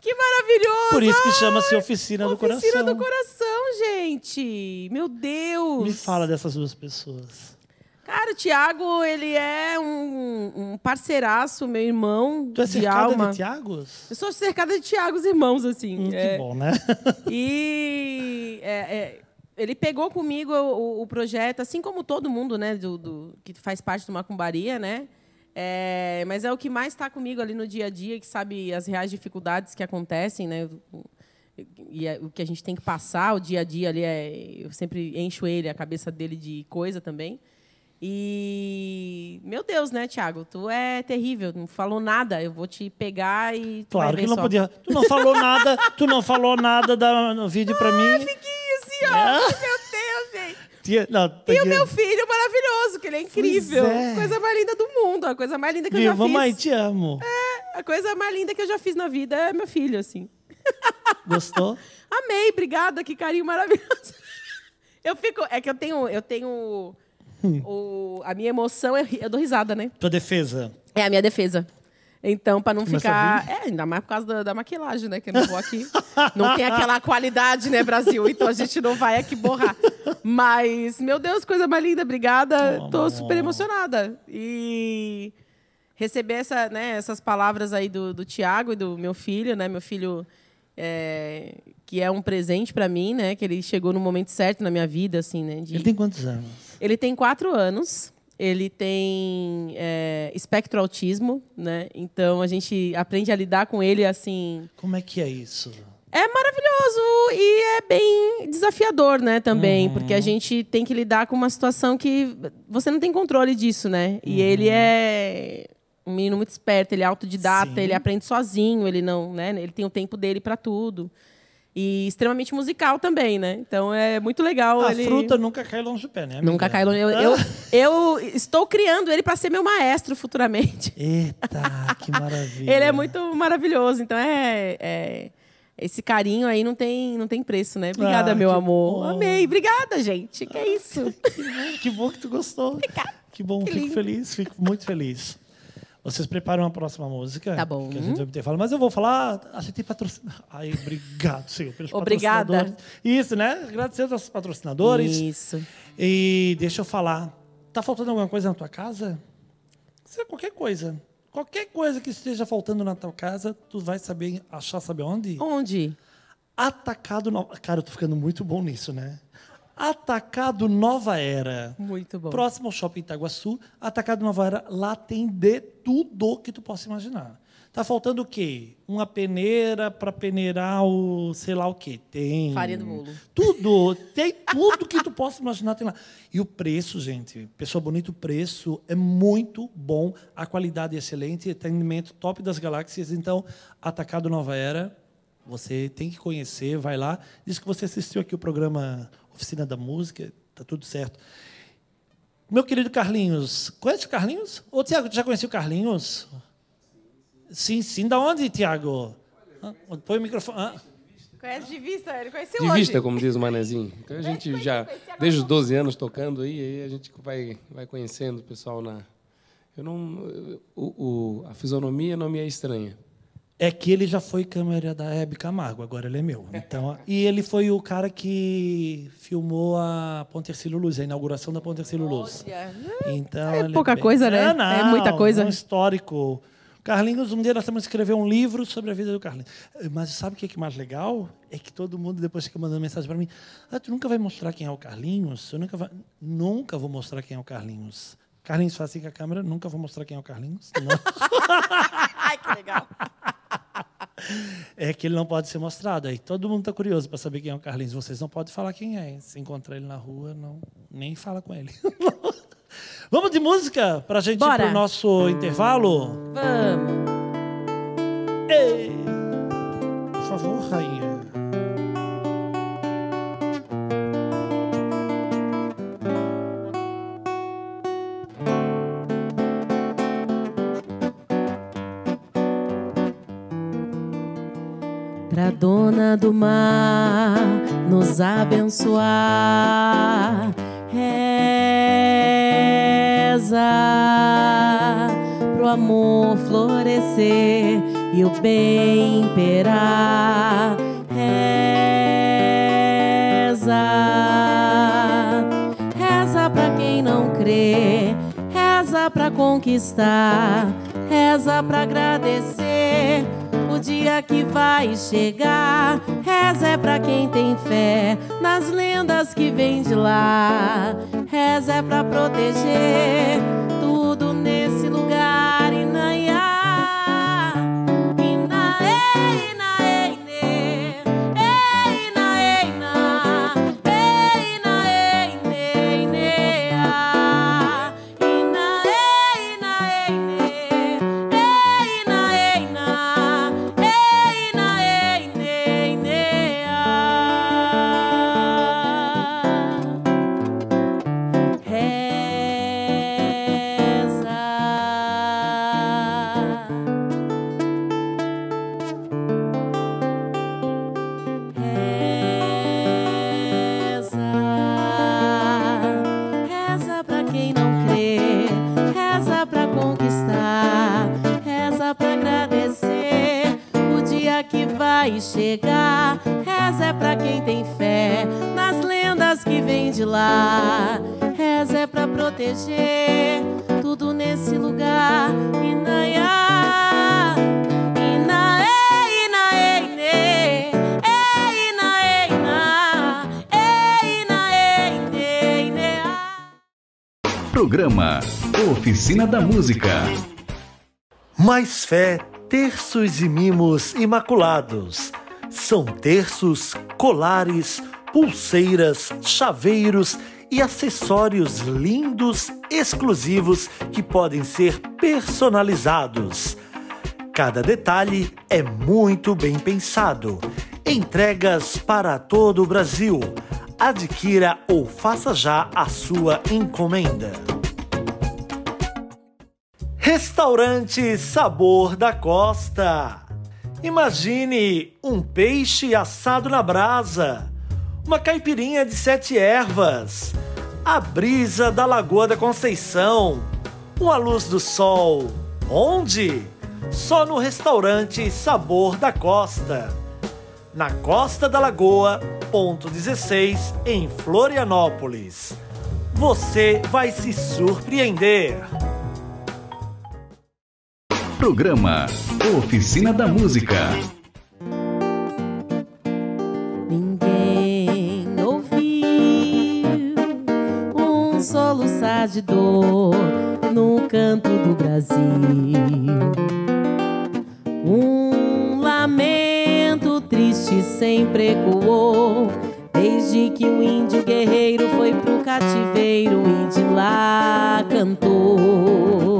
S3: que maravilhoso!
S2: Por isso que chama-se Oficina, do
S3: Oficina
S2: Coração.
S3: do coração, gente. Meu Deus.
S2: Me fala dessas duas pessoas.
S3: Cara, o Tiago, ele é um, um parceiraço, meu irmão
S2: Tu é
S3: de
S2: cercada
S3: alma.
S2: de Tiagos?
S3: Eu sou cercada de Tiagos irmãos, assim.
S2: Hum,
S3: É.
S2: Que bom, né?
S3: E é, é, ele pegou comigo o, o projeto, assim como todo mundo, né, do, do- que faz parte do Macumbaria, né? É, mas é o que mais está comigo ali no dia a dia, que sabe as reais dificuldades que acontecem, né? E é o que a gente tem que passar, o dia a dia ali é. Eu sempre encho ele, a cabeça dele de coisa também. E. Meu Deus, né, Thiago? Tu é terrível, não falou nada. Eu vou te pegar e.
S2: Claro que não
S3: só.
S2: podia. Tu não falou nada, tu não falou nada da, no vídeo pra mim.
S3: Fiquei assim, ó. Meu Deus, gente.
S2: Tinha- Não,
S3: E o meu filho maravilhoso, que ele é incrível.
S2: é.
S3: Coisa mais linda do mundo. A coisa mais linda que eu
S2: Viu,
S3: já
S2: mamãe,
S3: fiz.
S2: te amo.
S3: A coisa mais linda que eu já fiz na vida é meu filho, assim.
S2: Gostou?
S3: Amei, obrigada, que carinho maravilhoso. Eu fico. É que eu tenho. Eu tenho.
S2: Hum.
S3: O, a minha emoção, é, eu dou risada, né?
S2: Tua defesa.
S3: É a minha defesa. Então, pra não
S2: Começa
S3: ficar. É, ainda mais por causa da, da maquilagem, né? Que eu não vou aqui. não tem aquela qualidade, né, Brasil? Então a gente não vai aqui borrar. Mas, meu Deus, coisa mais linda, obrigada.
S2: Oh,
S3: Tô
S2: amor.
S3: super emocionada. E receber essa, né, essas palavras aí do, do Tiago e do meu filho, né? Meu filho. é, que é um presente pra mim, né? Que ele chegou no momento certo na minha vida, assim, né? de-
S2: Ele tem quantos anos?
S3: ele tem quatro anos. Ele tem é, espectro autismo, né? Então a gente aprende a lidar com ele assim.
S2: Como é que é isso?
S3: É maravilhoso e é bem desafiador, né? Também, porque a gente tem que lidar com uma situação que você não tem controle disso, né? E ele é um menino muito esperto, ele é autodidata,
S2: Sim.
S3: ele aprende sozinho, ele não, né? Ele tem o tempo dele para tudo. E extremamente musical também, né? Então é muito legal.
S2: A
S3: ele...
S2: fruta nunca cai longe do pé, né? amiga?
S3: Nunca cai longe. Eu, eu, eu estou criando ele para ser meu maestro futuramente.
S2: Eita, que maravilha.
S3: Ele é muito maravilhoso. Então é, é- esse carinho aí não tem, não tem preço, né? Obrigada,
S2: Ah,
S3: meu
S2: que
S3: amor.
S2: bom.
S3: Amei. Obrigada, gente. Que é isso?
S2: Que bom que tu gostou. Que bom,
S3: Que
S2: fico
S3: lindo.
S2: feliz, fico muito feliz. Vocês preparam a próxima música?
S3: Tá bom.
S2: Que a gente vai ter falar, mas eu vou falar, a gente tem patrocinador. Ai, obrigado, senhor, pelos
S3: Obrigada.
S2: patrocinadores. Isso, né? Agradecer aos nossos patrocinadores.
S3: Isso.
S2: E deixa eu falar. Tá faltando alguma coisa na tua casa? Seja qualquer coisa. Qualquer coisa que esteja faltando na tua casa, tu vai saber achar, sabe onde?
S3: Onde?
S2: Atacado Nova. Cara, eu tô ficando muito bom nisso, né? Atacado Nova Era.
S3: Muito bom.
S2: Próximo ao Shopping Itaguaçu, Atacado Nova Era, lá tem de tudo que tu possa imaginar. Tá faltando o quê? Uma peneira para peneirar o sei lá o quê. Tem.
S3: Farinha do bolo.
S2: Tudo. Tem tudo que tu possa imaginar tem lá. E o preço, gente, pessoa bonita, o preço é muito bom, a qualidade é excelente, atendimento top das galáxias. Então, Atacado Nova Era, você tem que conhecer, vai lá. Diz que você assistiu aqui o programa Oficina da Música, tá tudo certo. Meu querido Carlinhos, conhece o Carlinhos? Ô, Tiago, tu já conhecia o Carlinhos? Sim, sim. Da onde, Tiago? Ah, Põe o microfone. Ah,
S3: Conhece de vista? Ele conheceu
S6: De
S3: hoje.
S6: vista, como diz o Manezinho. Então a gente já, desde os 12 anos tocando aí, aí a gente vai, vai conhecendo o pessoal na. Eu não. eu- O, o- a fisionomia não me é estranha.
S2: É que ele já foi câmera da Hebe Camargo, agora ele é meu. Então, e ele foi o cara que filmou a Ponte Ercílio Luz, a inauguração da Ponte Ercílio Luz.
S3: Olha,
S2: Então,
S3: É pouca
S2: bem-
S3: coisa, né?
S2: É, não,
S3: É muita coisa.
S2: Um histórico. Carlinhos, um dia nós temos que escrever um livro sobre a vida do Carlinhos. Mas sabe o que é que é mais legal? É que todo mundo depois fica mandando mensagem para mim. Ah, tu nunca vai mostrar quem é o Carlinhos? Eu nunca, vai... nunca vou mostrar quem é o Carlinhos. Carlinhos faz assim com a câmera, nunca vou mostrar quem é o Carlinhos. Não.
S3: Ai, que legal.
S2: é que ele não pode ser mostrado. Aí todo mundo está curioso para saber quem é o Carlinhos. Vocês não podem falar quem é. Se encontrar ele na rua, não nem fala com ele. Vamos de música para a gente ir
S3: Bora.
S2: para o nosso intervalo?
S3: Vamos.
S2: Ei! Por favor, rainha.
S3: Dona do mar nos abençoar, reza pro amor florescer e o bem imperar, reza, reza pra quem não crê, reza pra conquistar, reza pra agradecer o dia que vai chegar. Reza é pra quem tem fé nas lendas que vem de lá. Reza é pra proteger
S1: Oficina da Música.
S2: Mais fé, terços e mimos imaculados. São terços, colares, pulseiras, chaveiros e acessórios lindos, exclusivos que podem ser personalizados. Cada detalhe é muito bem pensado. Entregas para todo o Brasil. Adquira ou faça já a sua encomenda. Restaurante Sabor da Costa. Imagine um peixe assado na brasa, uma caipirinha de sete ervas, a brisa da Lagoa da Conceição, uma luz do sol. Onde? Só no restaurante Sabor da Costa. Na Costa da Lagoa, ponto 16, em Florianópolis. Você vai se surpreender.
S1: Programa Oficina da Música.
S3: Ninguém ouviu um soluçar de dor no canto do Brasil. Um lamento triste sempre ecoou. Desde que o índio guerreiro foi pro cativeiro e de lá cantou.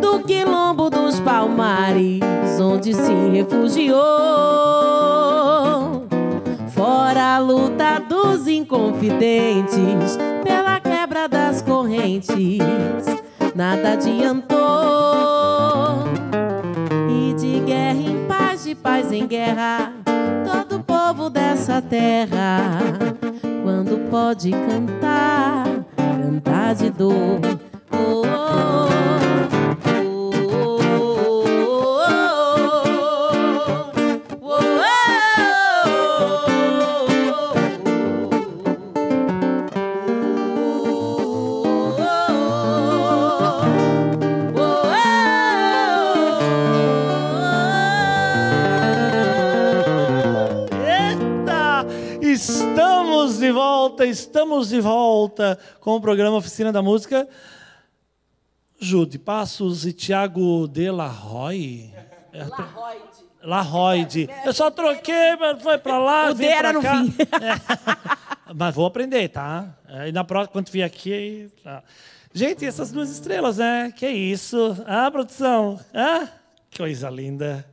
S3: Do quilombo dos palmares, onde se refugiou. Fora a luta dos inconfidentes pela quebra das correntes, nada adiantou. E de guerra em paz, de paz em guerra, todo povo dessa terra, quando pode cantar, cantar de dor.
S2: Estamos de volta com o programa Oficina da Música. Jude Passos e Tiago de La Roy. Larroide. Eu só troquei, mas foi pra lá.
S3: O D era
S2: pra
S3: no
S2: cá.
S3: fim.
S2: É. Mas vou aprender, tá? É, E na próxima, quando vier aqui. tá. Gente, essas duas estrelas, né? Que isso? Ah, produção? Ah, que coisa linda.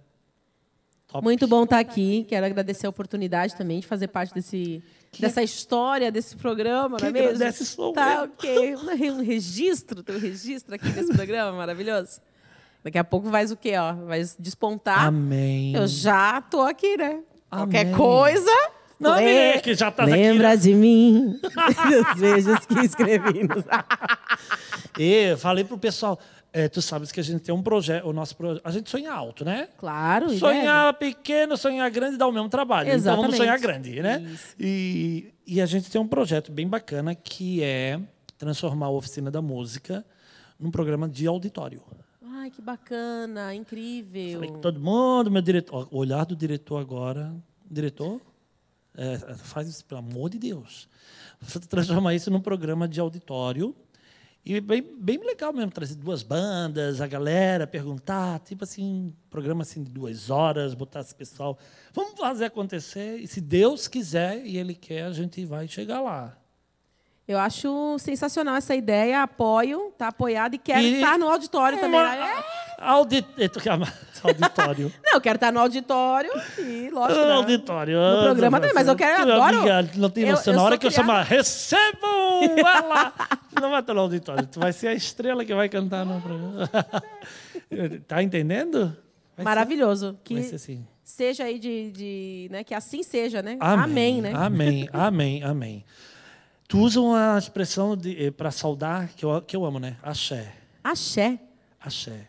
S2: Top.
S3: Muito bom estar aqui. Quero agradecer a oportunidade também de fazer parte desse, dessa história, desse programa,
S2: Quem
S3: não é mesmo?
S2: agradece sou
S3: tá,
S2: eu.
S3: ok. Um, registro, tem um registro aqui desse programa maravilhoso. Daqui a pouco vai o quê, ó? Vai despontar.
S2: Amém.
S3: Eu já tô aqui, né? Qualquer
S2: Amém.
S3: coisa.
S2: Não,
S3: lê-
S2: menina, que já tá aqui,
S3: Lembra
S2: né?
S3: de mim. Dos beijos que escrevi.
S2: E falei pro pessoal, é, tu sabes que a gente tem um projeto, o nosso projeto, a gente sonha alto, né?
S3: Claro,
S2: Sonhar pequeno, sonhar grande dá o mesmo trabalho. Então vamos
S3: Exatamente.
S2: sonhar grande, né?
S3: Isso.
S2: E, e a gente tem um projeto bem bacana que é transformar a oficina da música num programa de auditório.
S3: Ai, que bacana, incrível.
S2: Falei todo mundo, meu diretor, o olhar do diretor agora, diretor, é, faz isso, pelo amor de Deus. Você transformar isso num programa de auditório. E bem, bem legal mesmo, trazer duas bandas, a galera perguntar, tipo assim, programa assim de duas horas, botar esse pessoal. Vamos fazer acontecer. E se Deus quiser e Ele quer, a gente vai chegar lá.
S3: Eu acho sensacional essa ideia, apoio, tá apoiado e quero
S2: E-
S3: estar no auditório também. É.
S2: audi- auditório.
S3: Não, eu quero estar no auditório e, lógico, né?
S2: auditório.
S3: No programa também, mas eu quero- eu adoro-
S2: Amiga, não tem noção.
S3: eu
S2: Na hora que eu chamar, recebam ela! Tu não vai estar no auditório, tu vai ser a estrela que vai cantar no programa. tá entendendo? Vai
S3: Maravilhoso.
S2: Ser,
S3: Que
S2: vai ser assim.
S3: seja aí de, de- né, que assim seja, né?
S2: Amém,
S3: né?
S2: Amém, amém, amém. Tu usa uma expressão para saudar que eu, que eu amo, né? Axé.
S3: Axé.
S2: Axé.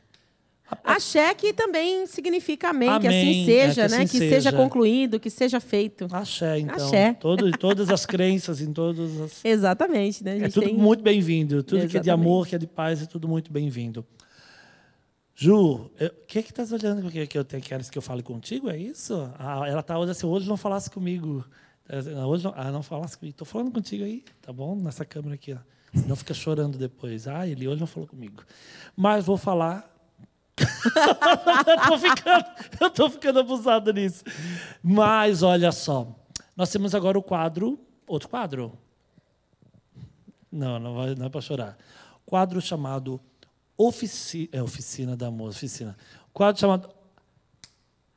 S3: Axé que também significa amém, que
S2: Amém,
S3: assim
S2: é,
S3: seja,
S2: que
S3: né?
S2: assim
S3: que seja.
S2: seja.
S3: concluído, que seja feito.
S2: Axé, então.
S3: Axé.
S2: Todo, todas as crenças, em todas as.
S3: Exatamente, né?
S2: É tudo
S3: tem-
S2: muito bem-vindo. Tudo que é de
S3: Exatamente.
S2: amor, que é de paz, é tudo muito bem-vindo. Ju, o que que estás olhando? Que, que eu tenho, queres que eu fale contigo? É isso? Ah, ela tá hoje assim, hoje não falasse comigo. Hoje não, ah, não falasse comigo. Estou falando contigo aí, tá bom? Nessa câmera aqui, ó. Senão fica chorando depois. Ah, ele hoje não falou comigo. Mas vou falar. eu, tô ficando, eu tô ficando abusado nisso. Mas olha só. Nós temos agora o quadro. Outro quadro? Não, não, vai, não é para chorar. Quadro chamado Ofici... é, Oficina da Moça. Oficina. Quadro chamado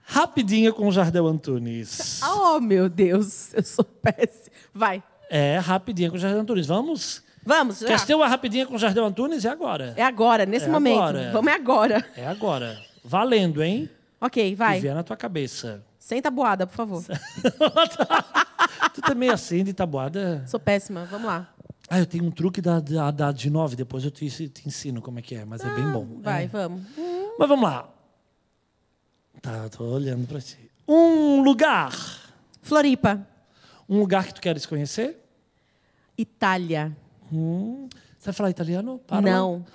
S2: Rapidinha com Jardel Antunes.
S3: Oh, meu Deus, eu sou péssima. Vai.
S2: É, Rapidinha com Jardel Antunes. Vamos?
S3: Vamos, já.
S2: Quer ter uma Rapidinha com Jardel Antunes? É agora.
S3: É agora, nesse
S2: É
S3: momento.
S2: agora.
S3: Vamos é agora.
S2: É agora. Valendo, hein?
S3: Ok,
S2: Que
S3: vai.
S2: vier na tua cabeça.
S3: Sem tabuada, por favor.
S2: tu também assim de tabuada?
S3: Sou péssima. Vamos lá.
S2: Ah, eu tenho um truque da, da, da de nove, depois eu te, te ensino como é que é, mas é bem bom.
S3: Vai,
S2: É.
S3: vamos.
S2: Mas vamos lá. Tá, tô olhando pra ti. Um lugar.
S3: Floripa.
S2: Um lugar que tu queres conhecer?
S3: Itália.
S2: Hum. Você vai falar italiano? Parla?
S3: Não.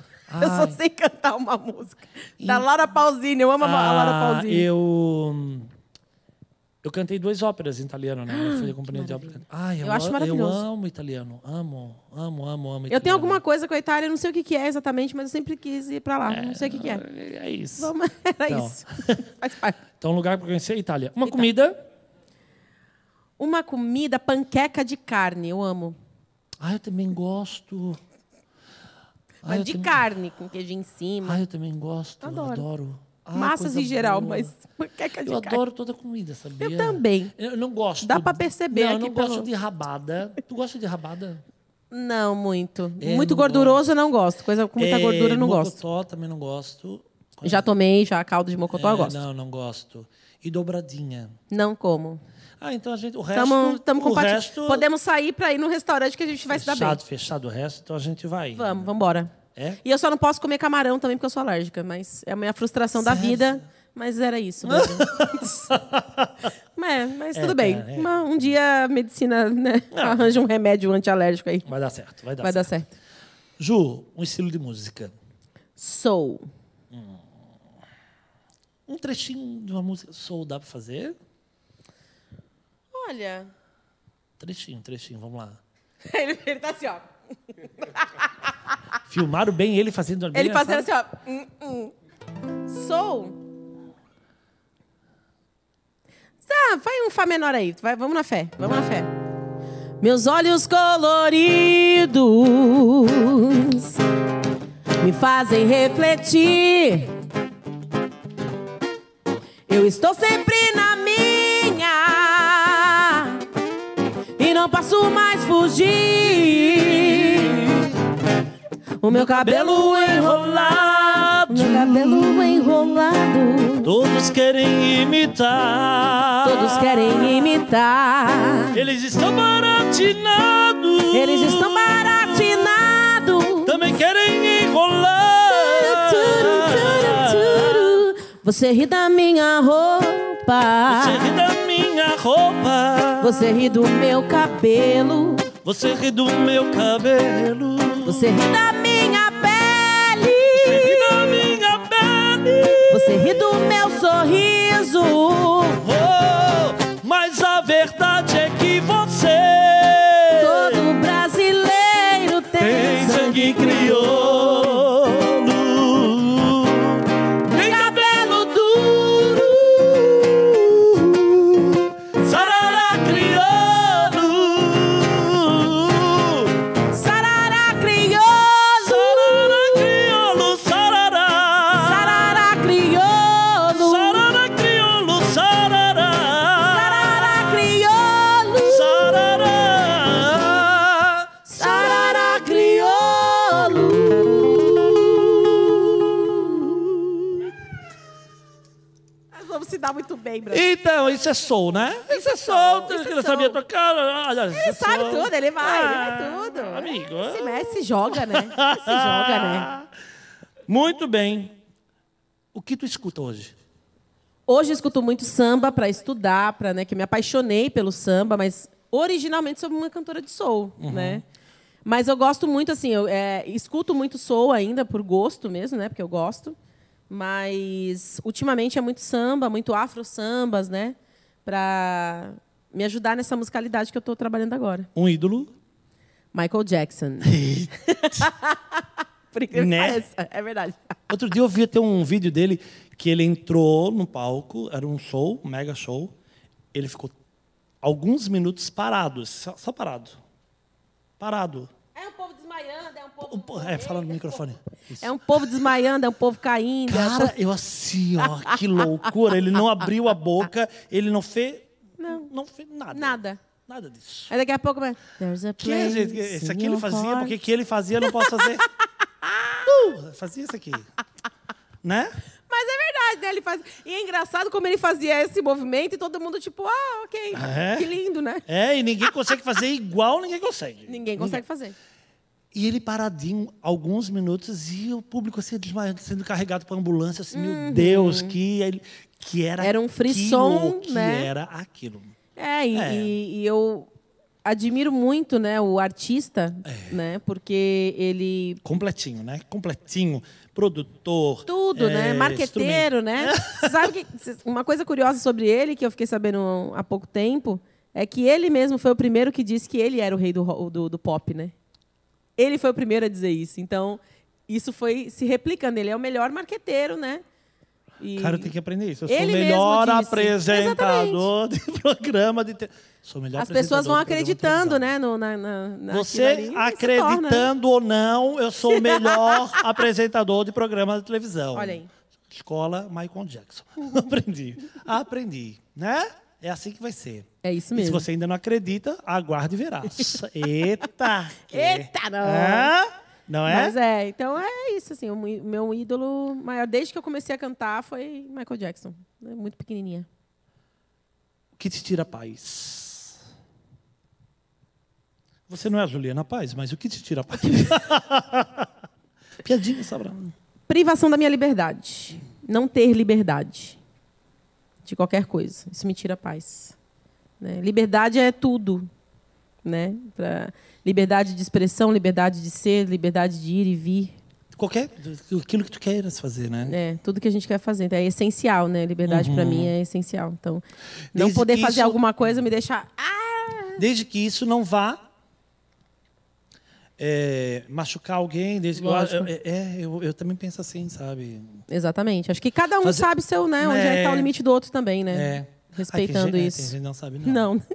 S3: Eu só
S2: Ai.
S3: sei cantar uma música. Da Laura Pausini. Eu amo a Laura
S2: Ah,
S3: Pausini.
S2: eu... Eu cantei duas óperas em italiano, né? Eu fui da companhia de ópera. Ai, eu,
S3: Eu acho
S2: a-
S3: maravilhoso.
S2: Eu amo italiano. Amo, amo, amo, amo
S3: Eu
S2: italiano.
S3: tenho alguma coisa com a Itália, eu não sei o que, que é exatamente, mas eu sempre quis ir pra lá. não sei o que, que é.
S2: É isso.
S3: Vamos, era
S2: Então.
S3: isso. Faz parte.
S2: Então, um lugar para conhecer é Itália. Uma comida.
S3: Uma comida, panqueca de carne, eu amo.
S2: Ah, eu também gosto. Ah,
S3: Mas
S2: eu
S3: de
S2: também-
S3: carne, com queijo em cima.
S2: Ah, eu também gosto.
S3: Adoro.
S2: Adoro. Ah,
S3: Massas em geral,
S2: boa.
S3: mas panqueca de
S2: Eu
S3: carne.
S2: adoro toda comida, sabia?
S3: Eu também.
S2: Eu não gosto.
S3: Dá pra perceber
S2: Não, eu
S3: aqui
S2: não gosto
S3: pelo-
S2: de rabada. Tu gosta de rabada?
S3: Não, muito.
S2: É,
S3: muito
S2: não
S3: gorduroso eu não gosto. Coisa com muita
S2: É,
S3: gordura eu não gosto.
S2: mocotó também não gosto.
S3: Já tomei, já caldo de mocotó eu
S2: É,
S3: gosto.
S2: Não, não gosto. E dobradinha.
S3: Não como.
S2: Ah, então a gente. O resto.
S3: Tamo, tamo
S2: o resto,
S3: Podemos sair pra ir no restaurante que a gente vai se dar bem.
S2: fechado, fechado o resto, então a gente vai.
S3: Vamos, vamos embora.
S2: É?
S3: E eu só não posso comer camarão também porque eu sou alérgica, mas é a minha frustração da
S2: Sério?
S3: vida. Mas era isso. mas,
S2: É,
S3: tudo bem.
S2: cara, é.
S3: Uma- um dia a medicina né, arranja um remédio antialérgico aí.
S2: Vai dar certo, vai dar
S3: Vai dar
S2: certo.
S3: certo.
S2: Ju, um estilo de música.
S3: Soul.
S2: Um trechinho de uma música soul dá pra fazer?
S3: Olha.
S2: Trechinho, trechinho, vamos lá.
S3: Ele, ele tá assim, ó.
S2: Filmaram bem ele fazendo bem
S3: Ele fazendo assim, ó. Hum, hum. Soul. Tá, vai um Fá menor aí. Vai, vamos na fé. Vamos na fé. Meus olhos coloridos me fazem refletir. Eu estou sempre na minha e não posso mais fugir. O meu cabelo enrolado, meu cabelo enrolado.
S2: Todos querem imitar.
S3: Todos querem imitar.
S2: Eles estão baratinados.
S3: Eles estão baratinados.
S2: Também querem enrolar.
S3: Você ri da minha roupa.
S2: Você ri da minha roupa.
S3: Você ri do meu cabelo.
S2: Você ri do meu cabelo.
S3: Você ri da minha pele.
S2: Você ri da minha pele.
S3: Você ri do meu sorriso.
S2: É soul, né? Isso é soul.
S3: isso é
S2: Ele sabia
S3: soul.
S2: tocar. Olha, isso é
S3: Ele sabe
S2: soul.
S3: tudo, ele vai, ele vai
S2: Ah,
S3: tudo.
S2: Amigo.
S3: Se mexe, se joga, né? Se joga, né?
S2: Muito bem. O que tu escuta hoje?
S3: Hoje eu escuto muito samba para estudar, para né, que eu me apaixonei pelo samba, mas originalmente sou uma cantora de soul, né? Mas eu gosto muito assim, eu é, escuto muito soul ainda por gosto mesmo, né? Porque eu gosto. Mas ultimamente é muito samba, muito afro sambas, né? Para me ajudar nessa musicalidade que eu estou trabalhando agora.
S2: Um ídolo?
S3: Michael Jackson. Por incrível
S2: Né?
S3: É verdade.
S2: Outro dia eu vi até um vídeo dele que ele entrou no palco, era um show, um mega show. Ele ficou alguns minutos parados, só, só parado. Parado.
S3: É um povo desmaiando, é um
S2: O po- É, fala no microfone. Isso.
S3: É um povo desmaiando, é um povo caindo. é um
S2: Cara, eu assim, ó, que loucura. Ele não abriu a boca, ele não fez.
S3: Não.
S2: Não fez nada.
S3: Nada.
S2: Nada disso.
S3: Aí daqui a pouco. vai, There's a
S2: Que, gente,
S3: place
S2: esse aqui ele fazia,
S3: heart."
S2: porque que ele fazia eu não posso fazer. Uh, fazia isso aqui. Né?
S3: Mas é verdade, né? Ele faz... E é engraçado como ele fazia esse movimento e todo mundo, tipo, ah, ok.
S2: É?
S3: Que lindo, né?
S2: É, e ninguém consegue fazer igual, ninguém consegue.
S3: Ninguém consegue fazer.
S2: E ele paradinho alguns minutos e o público assim, desmaiando, sendo carregado para ambulância, assim, meu Deus, que, ele- que era
S3: Uhum. Era um frisson,
S2: aquilo, que
S3: né?
S2: era aquilo.
S3: É, e,
S2: É.
S3: e- e eu admiro muito, né, o artista,
S2: É.
S3: né? Porque ele
S2: Completinho, né? Completinho. Produtor.
S3: tudo,
S2: é,
S3: né? Marqueteiro, né? Sabe que uma coisa curiosa sobre ele que eu fiquei sabendo há pouco tempo é que ele mesmo foi o primeiro que disse que ele era o rei do, do, do pop, né? Ele foi o primeiro a dizer isso. Então, isso foi se replicando. Ele é o melhor marqueteiro, né? E-
S2: Cara, eu tenho que aprender isso. Eu sou o melhor apresentador de programa de. Te... Sou melhor
S3: As pessoas vão acreditando, né? No, na, na,
S2: Você
S3: ali, torna.
S2: acreditando ou não, eu sou o melhor apresentador de programa de televisão.
S3: Olha aí.
S2: Escola Michael Jackson. Aprendi. Aprendi. Né? É assim que vai ser.
S3: É isso
S2: E se
S3: mesmo.
S2: você ainda não acredita, aguarde e verá. Eita! que-
S3: Eita, não.
S2: Não é?
S3: Mas é, então é isso, assim, o meu ídolo maior, desde que eu comecei a cantar, foi Michael Jackson. né, Muito pequenininha.
S2: O que te tira a paz? Você não é a Juliana Paz, mas o que te tira a paz? Piadinha, Sabra.
S3: Privação da minha liberdade. Não ter liberdade de qualquer coisa. Isso me tira a paz. né? Liberdade é tudo. Né? Pra... Liberdade de expressão, liberdade de ser, liberdade de ir e vir.
S2: Qualquer, aquilo que tu queiras fazer, né?
S3: É, tudo que a gente quer fazer. Então, é essencial, né? Liberdade pra mim é essencial. Então, não
S2: Desde
S3: poder fazer
S2: isso-
S3: alguma coisa me deixa. Ah!
S2: Desde que isso não vá é, machucar alguém. Desde, eu,
S3: Lógico.
S2: eu- é, eu, eu também penso assim, sabe?
S3: Exatamente. Acho que cada um
S2: Fazer-
S3: sabe seu, né? Onde é que tá o
S2: É.
S3: lim- do outro também, né?
S2: É.
S3: Respeitando
S2: Ai, tem gente- é,
S3: isso.
S2: tem gente que não sabe, não.
S3: Não.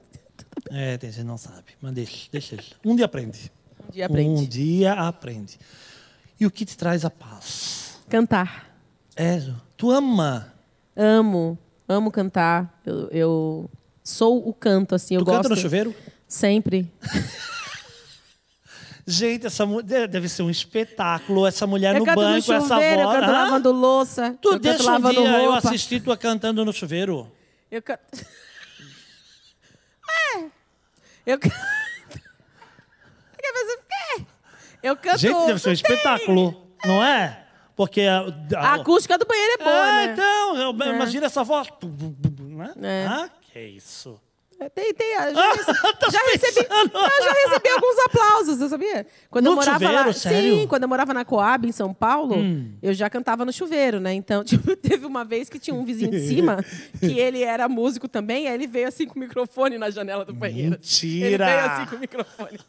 S2: É, tem gente que não sabe. Mas deixa, deixa. ele. Um dia aprende.
S3: Um dia aprende.
S2: Um dia aprende. E o que te traz a paz?
S3: Cantar.
S2: É, tu ama.
S3: Amo. Amo cantar. Eu, eu sou o canto, assim. Eu
S2: tu
S3: gosto.
S2: canta no chuveiro?
S3: Sempre.
S2: Gente, essa mulher deve ser um espetáculo. Essa mulher
S3: eu
S2: no
S3: canto
S2: banco, essa
S3: chuveiro,
S2: voz.
S3: eu canto
S2: Hã?
S3: lavando louça.
S2: Tu
S3: eu canto
S2: deixa um
S3: lavando
S2: dia eu
S3: roupa.
S2: assisti tu cantando no chuveiro.
S3: Eu canto. É. Eu canto. Eu canto.
S2: Gente, deve ser um espetáculo, não é? Porque a,
S3: A acústica do banheiro é boa,
S2: É,
S3: né?
S2: então, eu-
S3: É.
S2: imagina essa voz. Né?
S3: É.
S2: Ah, que isso.
S3: É, Tem, tem. eu Já, rece-
S2: Tá
S3: já recebi, eu já recebi alguns aplausos, eu sabia? Quando eu
S2: No
S3: morava
S2: chuveiro?
S3: lá,
S2: Sério? Hum.
S3: sim, quando eu morava na Coab em São Paulo, eu já cantava no chuveiro, né? Então, tipo, teve uma vez que tinha um vizinho de cima que ele era músico também, aí ele veio assim com o microfone na janela do banheiro.
S2: Mentira!
S3: Ele veio assim com o microfone.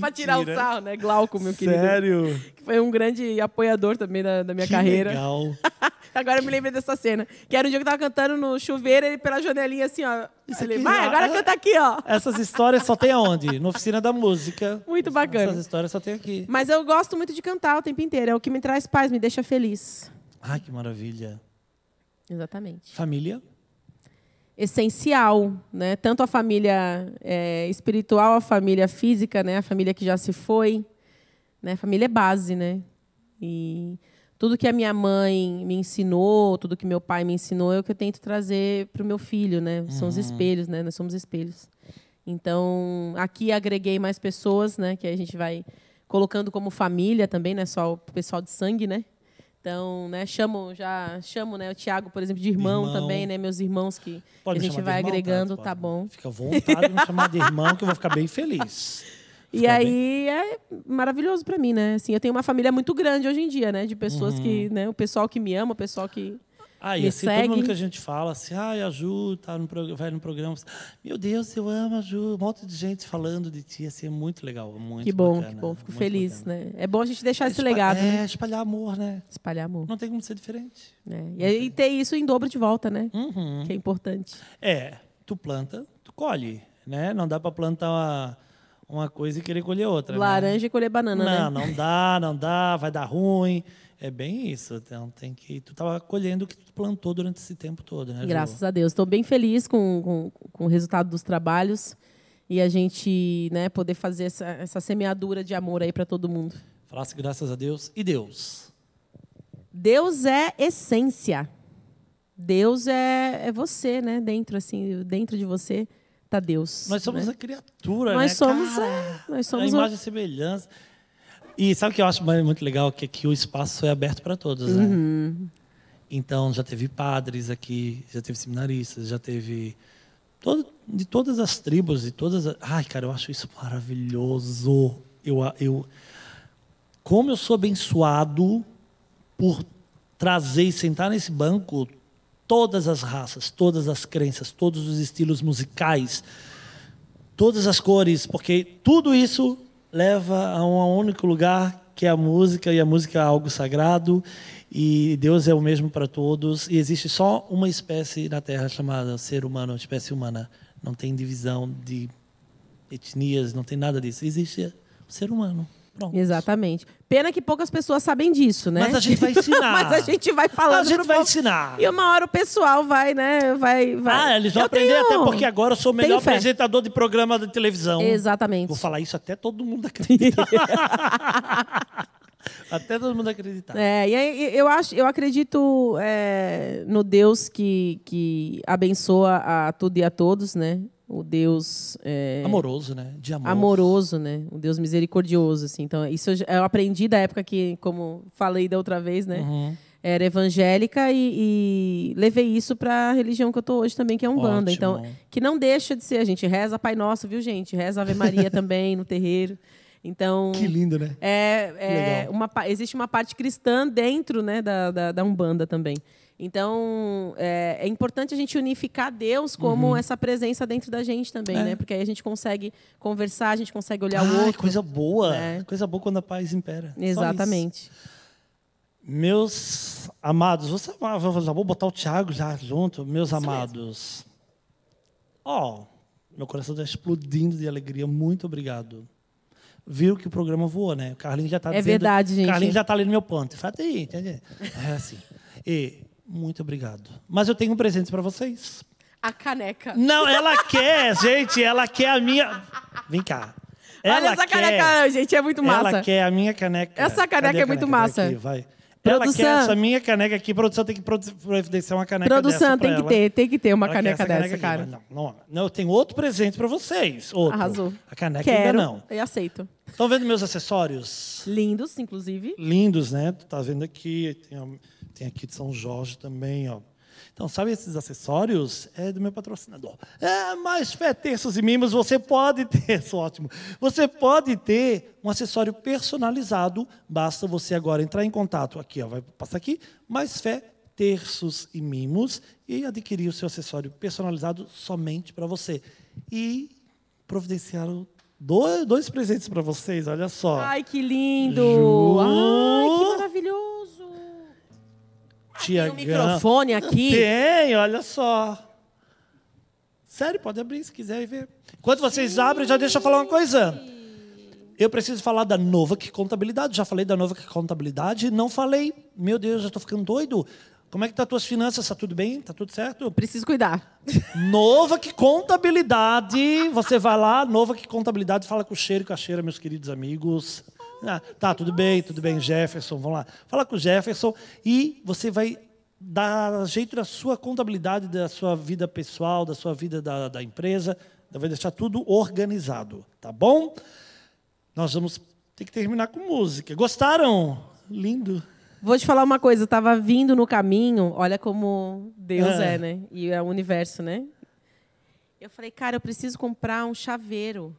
S3: Pra tirar o sarro, né? Glauco, meu querido.
S2: Sério?
S3: Que foi um grande apoiador também da, da minha
S2: Que
S3: carreira.
S2: legal.
S3: Agora eu me lembrei dessa cena. Que era um dia que eu tava cantando no chuveiro, ele pela janelinha assim, ó.
S2: Isso
S3: ele, vai, agora
S2: ah.
S3: canta aqui, ó.
S2: Essas histórias só tem aonde? Na oficina da música.
S3: Muito bacana.
S2: Essas histórias só tem aqui.
S3: Mas eu gosto muito de cantar o tempo inteiro. É o que me traz paz, me deixa feliz.
S2: Ai, que maravilha.
S3: Exatamente.
S2: Família?
S3: Essencial, né? Tanto a família é, espiritual, a família física, né? A família que já se foi, né? A família é base, né? E tudo que a minha mãe me ensinou, tudo que meu pai me ensinou, é o que eu tento trazer para o meu filho, né? São os espelhos, né? Nós somos espelhos. Então, aqui agreguei mais pessoas, né? Que a gente vai colocando como família também, não é só o pessoal de sangue, né? Então, né, chamo já chamo, né, o Tiago, por exemplo, de irmão,
S2: Irmão.
S3: também, né, meus irmãos que,
S2: Pode
S3: a gente vai
S2: irmão,
S3: agregando, tá bom.
S2: Fica à vontade de me chamar de irmão, que eu vou ficar bem feliz.
S3: E aí é maravilhoso pra mim, né? Assim, eu tenho uma família muito grande hoje em dia, né, de pessoas
S2: Uhum.
S3: que, né, o pessoal que me ama, o pessoal que
S2: Aí,
S3: Me
S2: assim,
S3: segue.
S2: todo mundo que a gente fala assim, ai, a Ju tá no, vai no programa. Meu Deus, eu amo a Ju. Um monte de gente falando de ti, assim, é muito legal, muito
S3: que bom,
S2: bacana,
S3: que bom, fico feliz,
S2: bacana.
S3: né? É bom a gente deixar esse
S2: Espa-
S3: legado,
S2: É,
S3: né?
S2: espalhar amor, né?
S3: Espalhar amor.
S2: Não tem como ser diferente.
S3: né? E aí ter isso em dobro de volta, né?
S2: Uhum.
S3: Que é importante.
S2: É, tu planta, tu colhe, né? Não dá para plantar uma, uma coisa e querer colher outra. né?
S3: Laranja e colher banana,
S2: Não,
S3: né?
S2: não dá, não dá, vai dar ruim. É bem isso. Então tem que. Tu tava colhendo o que tu plantou durante esse tempo todo, né? Ju?
S3: Graças a Deus. Estou bem feliz com, com, com o resultado dos trabalhos e a gente né, poder fazer essa, essa semeadura de amor aí para todo mundo.
S2: Falasse graças a Deus. E Deus?
S3: Deus é essência. Deus é, é você, né? Dentro, assim, dentro de você tá Deus.
S2: Nós somos
S3: né?
S2: a criatura,
S3: Nós
S2: né?
S3: somos,
S2: cara?
S3: é, nós
S2: a
S3: somos o-
S2: imagem e semelhança. E sabe o que eu acho muito legal? Que aqui o espaço é aberto para todos, né?
S3: Uhum.
S2: Então, já teve padres aqui, já teve seminaristas, já teve... todo- de todas as tribos, de todas... as- Ai, cara, eu acho isso maravilhoso. Eu, eu, como eu sou abençoado por trazer e sentar nesse banco todas as raças, todas as crenças, todos os estilos musicais, todas as cores, porque tudo isso leva a um único lugar que é a música e a música é algo sagrado e Deus é o mesmo para todos e existe só uma espécie na Terra chamada ser humano, espécie humana. Não tem divisão de etnias, não tem nada disso. Existe o ser humano. Pronto.
S3: Exatamente. Pena que poucas pessoas sabem disso, né?
S2: Mas a gente vai ensinar.
S3: Mas a gente vai falando
S2: A gente vai
S3: povo.
S2: ensinar.
S3: E uma hora o pessoal vai, né? Vai, vai.
S2: Ah, eles vão
S3: Eu
S2: aprender
S3: tenho-
S2: até porque agora eu sou o melhor apresentador de programa de televisão.
S3: Exatamente.
S2: Vou falar isso até todo mundo acreditar. até todo mundo acreditar.
S3: É, e aí eu acho, eu acredito é, no Deus que, que abençoa a tudo e a todos, né? O Deus é,
S2: Amoroso, né? De amor.
S3: amoroso, né? O Deus misericordioso, assim. Então isso eu, aprendi da época que, como falei da outra vez, né?
S2: Uhum.
S3: Era evangélica e, e levei isso para a religião que eu tô hoje também, que é umbanda.
S2: Ótimo.
S3: Então que não deixa de ser a gente reza Pai Nosso, viu gente? Reza Ave Maria também no terreiro. Então
S2: Que lindo, né?
S3: é, é uma, existe uma parte cristã dentro né, da, da, da Umbanda também. Então, é, é importante a gente unificar Deus como essa presença dentro da gente também,
S2: Uhum. É.
S3: né? Porque aí a gente consegue conversar, a gente consegue olhar o
S2: Ai,
S3: outro.
S2: coisa boa.
S3: É.
S2: Coisa boa quando a paz impera. Isso.
S3: Exatamente.
S2: Meus amados, você, ah, vou- botar o Thiago já junto. Meus amados. Ó, meu coração está explodindo de alegria. Muito obrigado. Viram que o programa voou, né? O Carlinhos já está
S3: É
S2: dizendo...
S3: verdade, gente.
S2: Carlinhos já está ali no meu ponto. Fala aí, entendeu? É assim. E, muito obrigado. Mas eu tenho um presente para vocês.
S3: A caneca.
S2: Não, ela quer, gente. Ela quer a minha... Vem cá. Ela
S3: Olha essa
S2: quer...
S3: caneca, gente, é muito massa.
S2: Ela quer a minha caneca.
S3: Essa caneca é muito
S2: Cadê
S3: massa.
S2: aqui? Vai. Ela
S3: Produção.
S2: quer essa minha caneca aqui. Produção tem que providenciar uma caneca
S3: Produção
S2: dessa pra
S3: tem que ter, tem que ter uma caneca
S2: essa
S3: dessa,
S2: aqui,
S3: cara.
S2: mas Não, não, não, eu tenho outro presente para vocês. Outro.
S3: Arrasou.
S2: A caneca
S3: Quero
S2: ainda não.
S3: e aceito.
S2: Estão vendo meus acessórios?
S3: Lindos, inclusive.
S2: Lindos, né? Tu tá vendo aqui. Tem, tem aqui de São Jorge também, ó. Então, sabe esses acessórios? É do meu patrocinador. É, mais fé, terços e mimos, você pode ter, isso é ótimo. Você pode ter um acessório personalizado. Basta você agora entrar em contato aqui, ó, vai passar aqui, mais fé, terços e mimos e adquirir o seu acessório personalizado somente para você. E providenciaram dois, dois presentes para vocês, olha só.
S3: Ai, que lindo!
S2: Ju.
S3: Ai, que maravilhoso! Tem um microfone aqui.
S2: Tem, olha só. Sério, pode abrir se quiser e ver. Enquanto vocês abrem, já deixa eu falar uma coisa. Eu preciso falar da Nova que Contabilidade. Já falei da Nova que Contabilidade. Não falei. Meu Deus, já estou ficando doido. Como é que tá as tuas finanças? Está tudo bem? Está tudo certo?
S3: Preciso cuidar.
S2: Nova que Contabilidade. Você vai lá, Nova que Contabilidade, fala com o Cheiro e com a Cheira, meus queridos amigos. Ah, tá, tudo bem, tudo bem, Jefferson, vamos lá. Fala com o Jefferson e você vai dar jeito da sua contabilidade, da sua vida pessoal, da sua vida da, da empresa. Vai deixar tudo organizado, tá bom? Nós vamos ter que terminar com música. Gostaram? Lindo.
S3: Vou te falar uma coisa, eu tava vindo no caminho, olha como Deus
S2: Ah.
S3: é, né? E é o universo, né? Eu falei, cara, eu preciso comprar um chaveiro.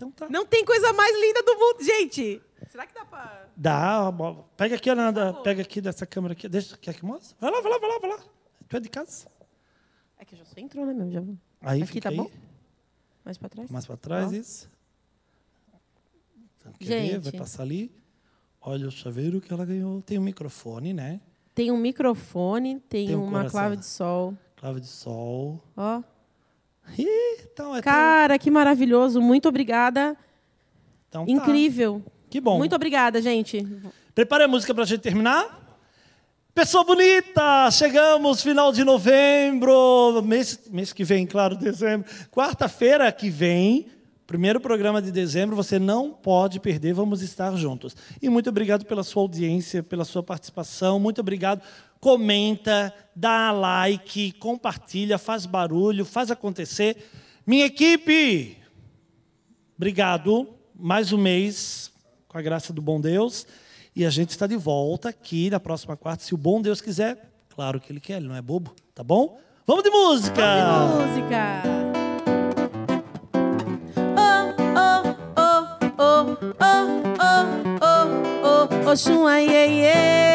S2: Então tá.
S3: Não tem coisa mais linda do mundo, gente. Será que dá pra.
S2: Dá, pega aqui, Ananda, pega aqui dessa câmera aqui. Deixa, quer que mostre? Vai lá, vai lá, vai lá, vai lá. Tu é de casa?
S3: É que já só entrou, né, meu? Já...
S2: Aí
S3: Aqui
S2: fica
S3: tá
S2: aí.
S3: bom? Mais pra trás?
S2: Mais para trás,
S3: Ó.
S2: isso. Então, quer ver? Vai
S3: Gente.
S2: passar ali. Olha o chaveiro que ela ganhou. Tem um microfone, né?
S3: Tem um microfone, tem,
S2: Tem um
S3: uma
S2: coração.
S3: clave de sol.
S2: Clave de sol.
S3: Ó.
S2: então é
S3: Cara, que maravilhoso. Muito obrigada.
S2: então tá.
S3: Incrível.
S2: Que bom.
S3: Muito obrigada, gente.
S2: Prepare a música pra gente terminar. Pessoa bonita, chegamos final de novembro, mês, mês que vem, claro, dezembro. Quarta-feira que vem, primeiro programa de dezembro, você não pode perder, vamos estar juntos. E muito obrigado pela sua audiência, pela sua participação, muito obrigado. Comenta, dá like, compartilha, faz barulho, faz acontecer. Minha equipe, Obrigado. Mais um mês, com a graça do bom Deus. E a gente está de volta aqui na próxima quarta, se o bom Deus quiser. Claro que ele quer, ele não é bobo, tá bom? Vamos de música!
S3: Música. Oxum, ai, ai, ai.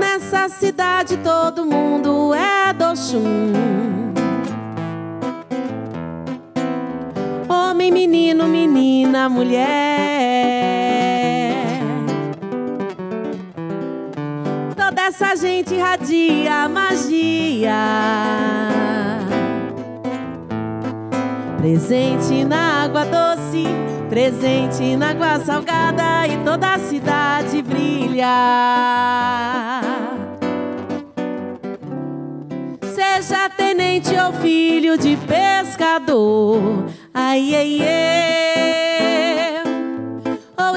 S3: Nessa cidade todo mundo é do Oxum. Homem, menino, menina, mulher. Essa gente irradia magia. Presente na água doce, presente na água salgada e toda a cidade brilha. Seja tenente ou filho de pescador, ai, ai, ai.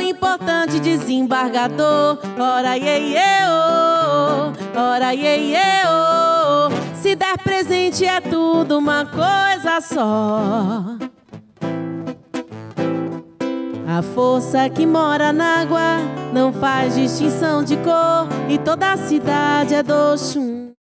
S3: Importante desembargador, ora, ai, ai, ai, oh. ora, ai, ai, ai, oh. Se der presente é tudo uma coisa só. A força que mora na água não faz distinção de cor e toda a cidade é do.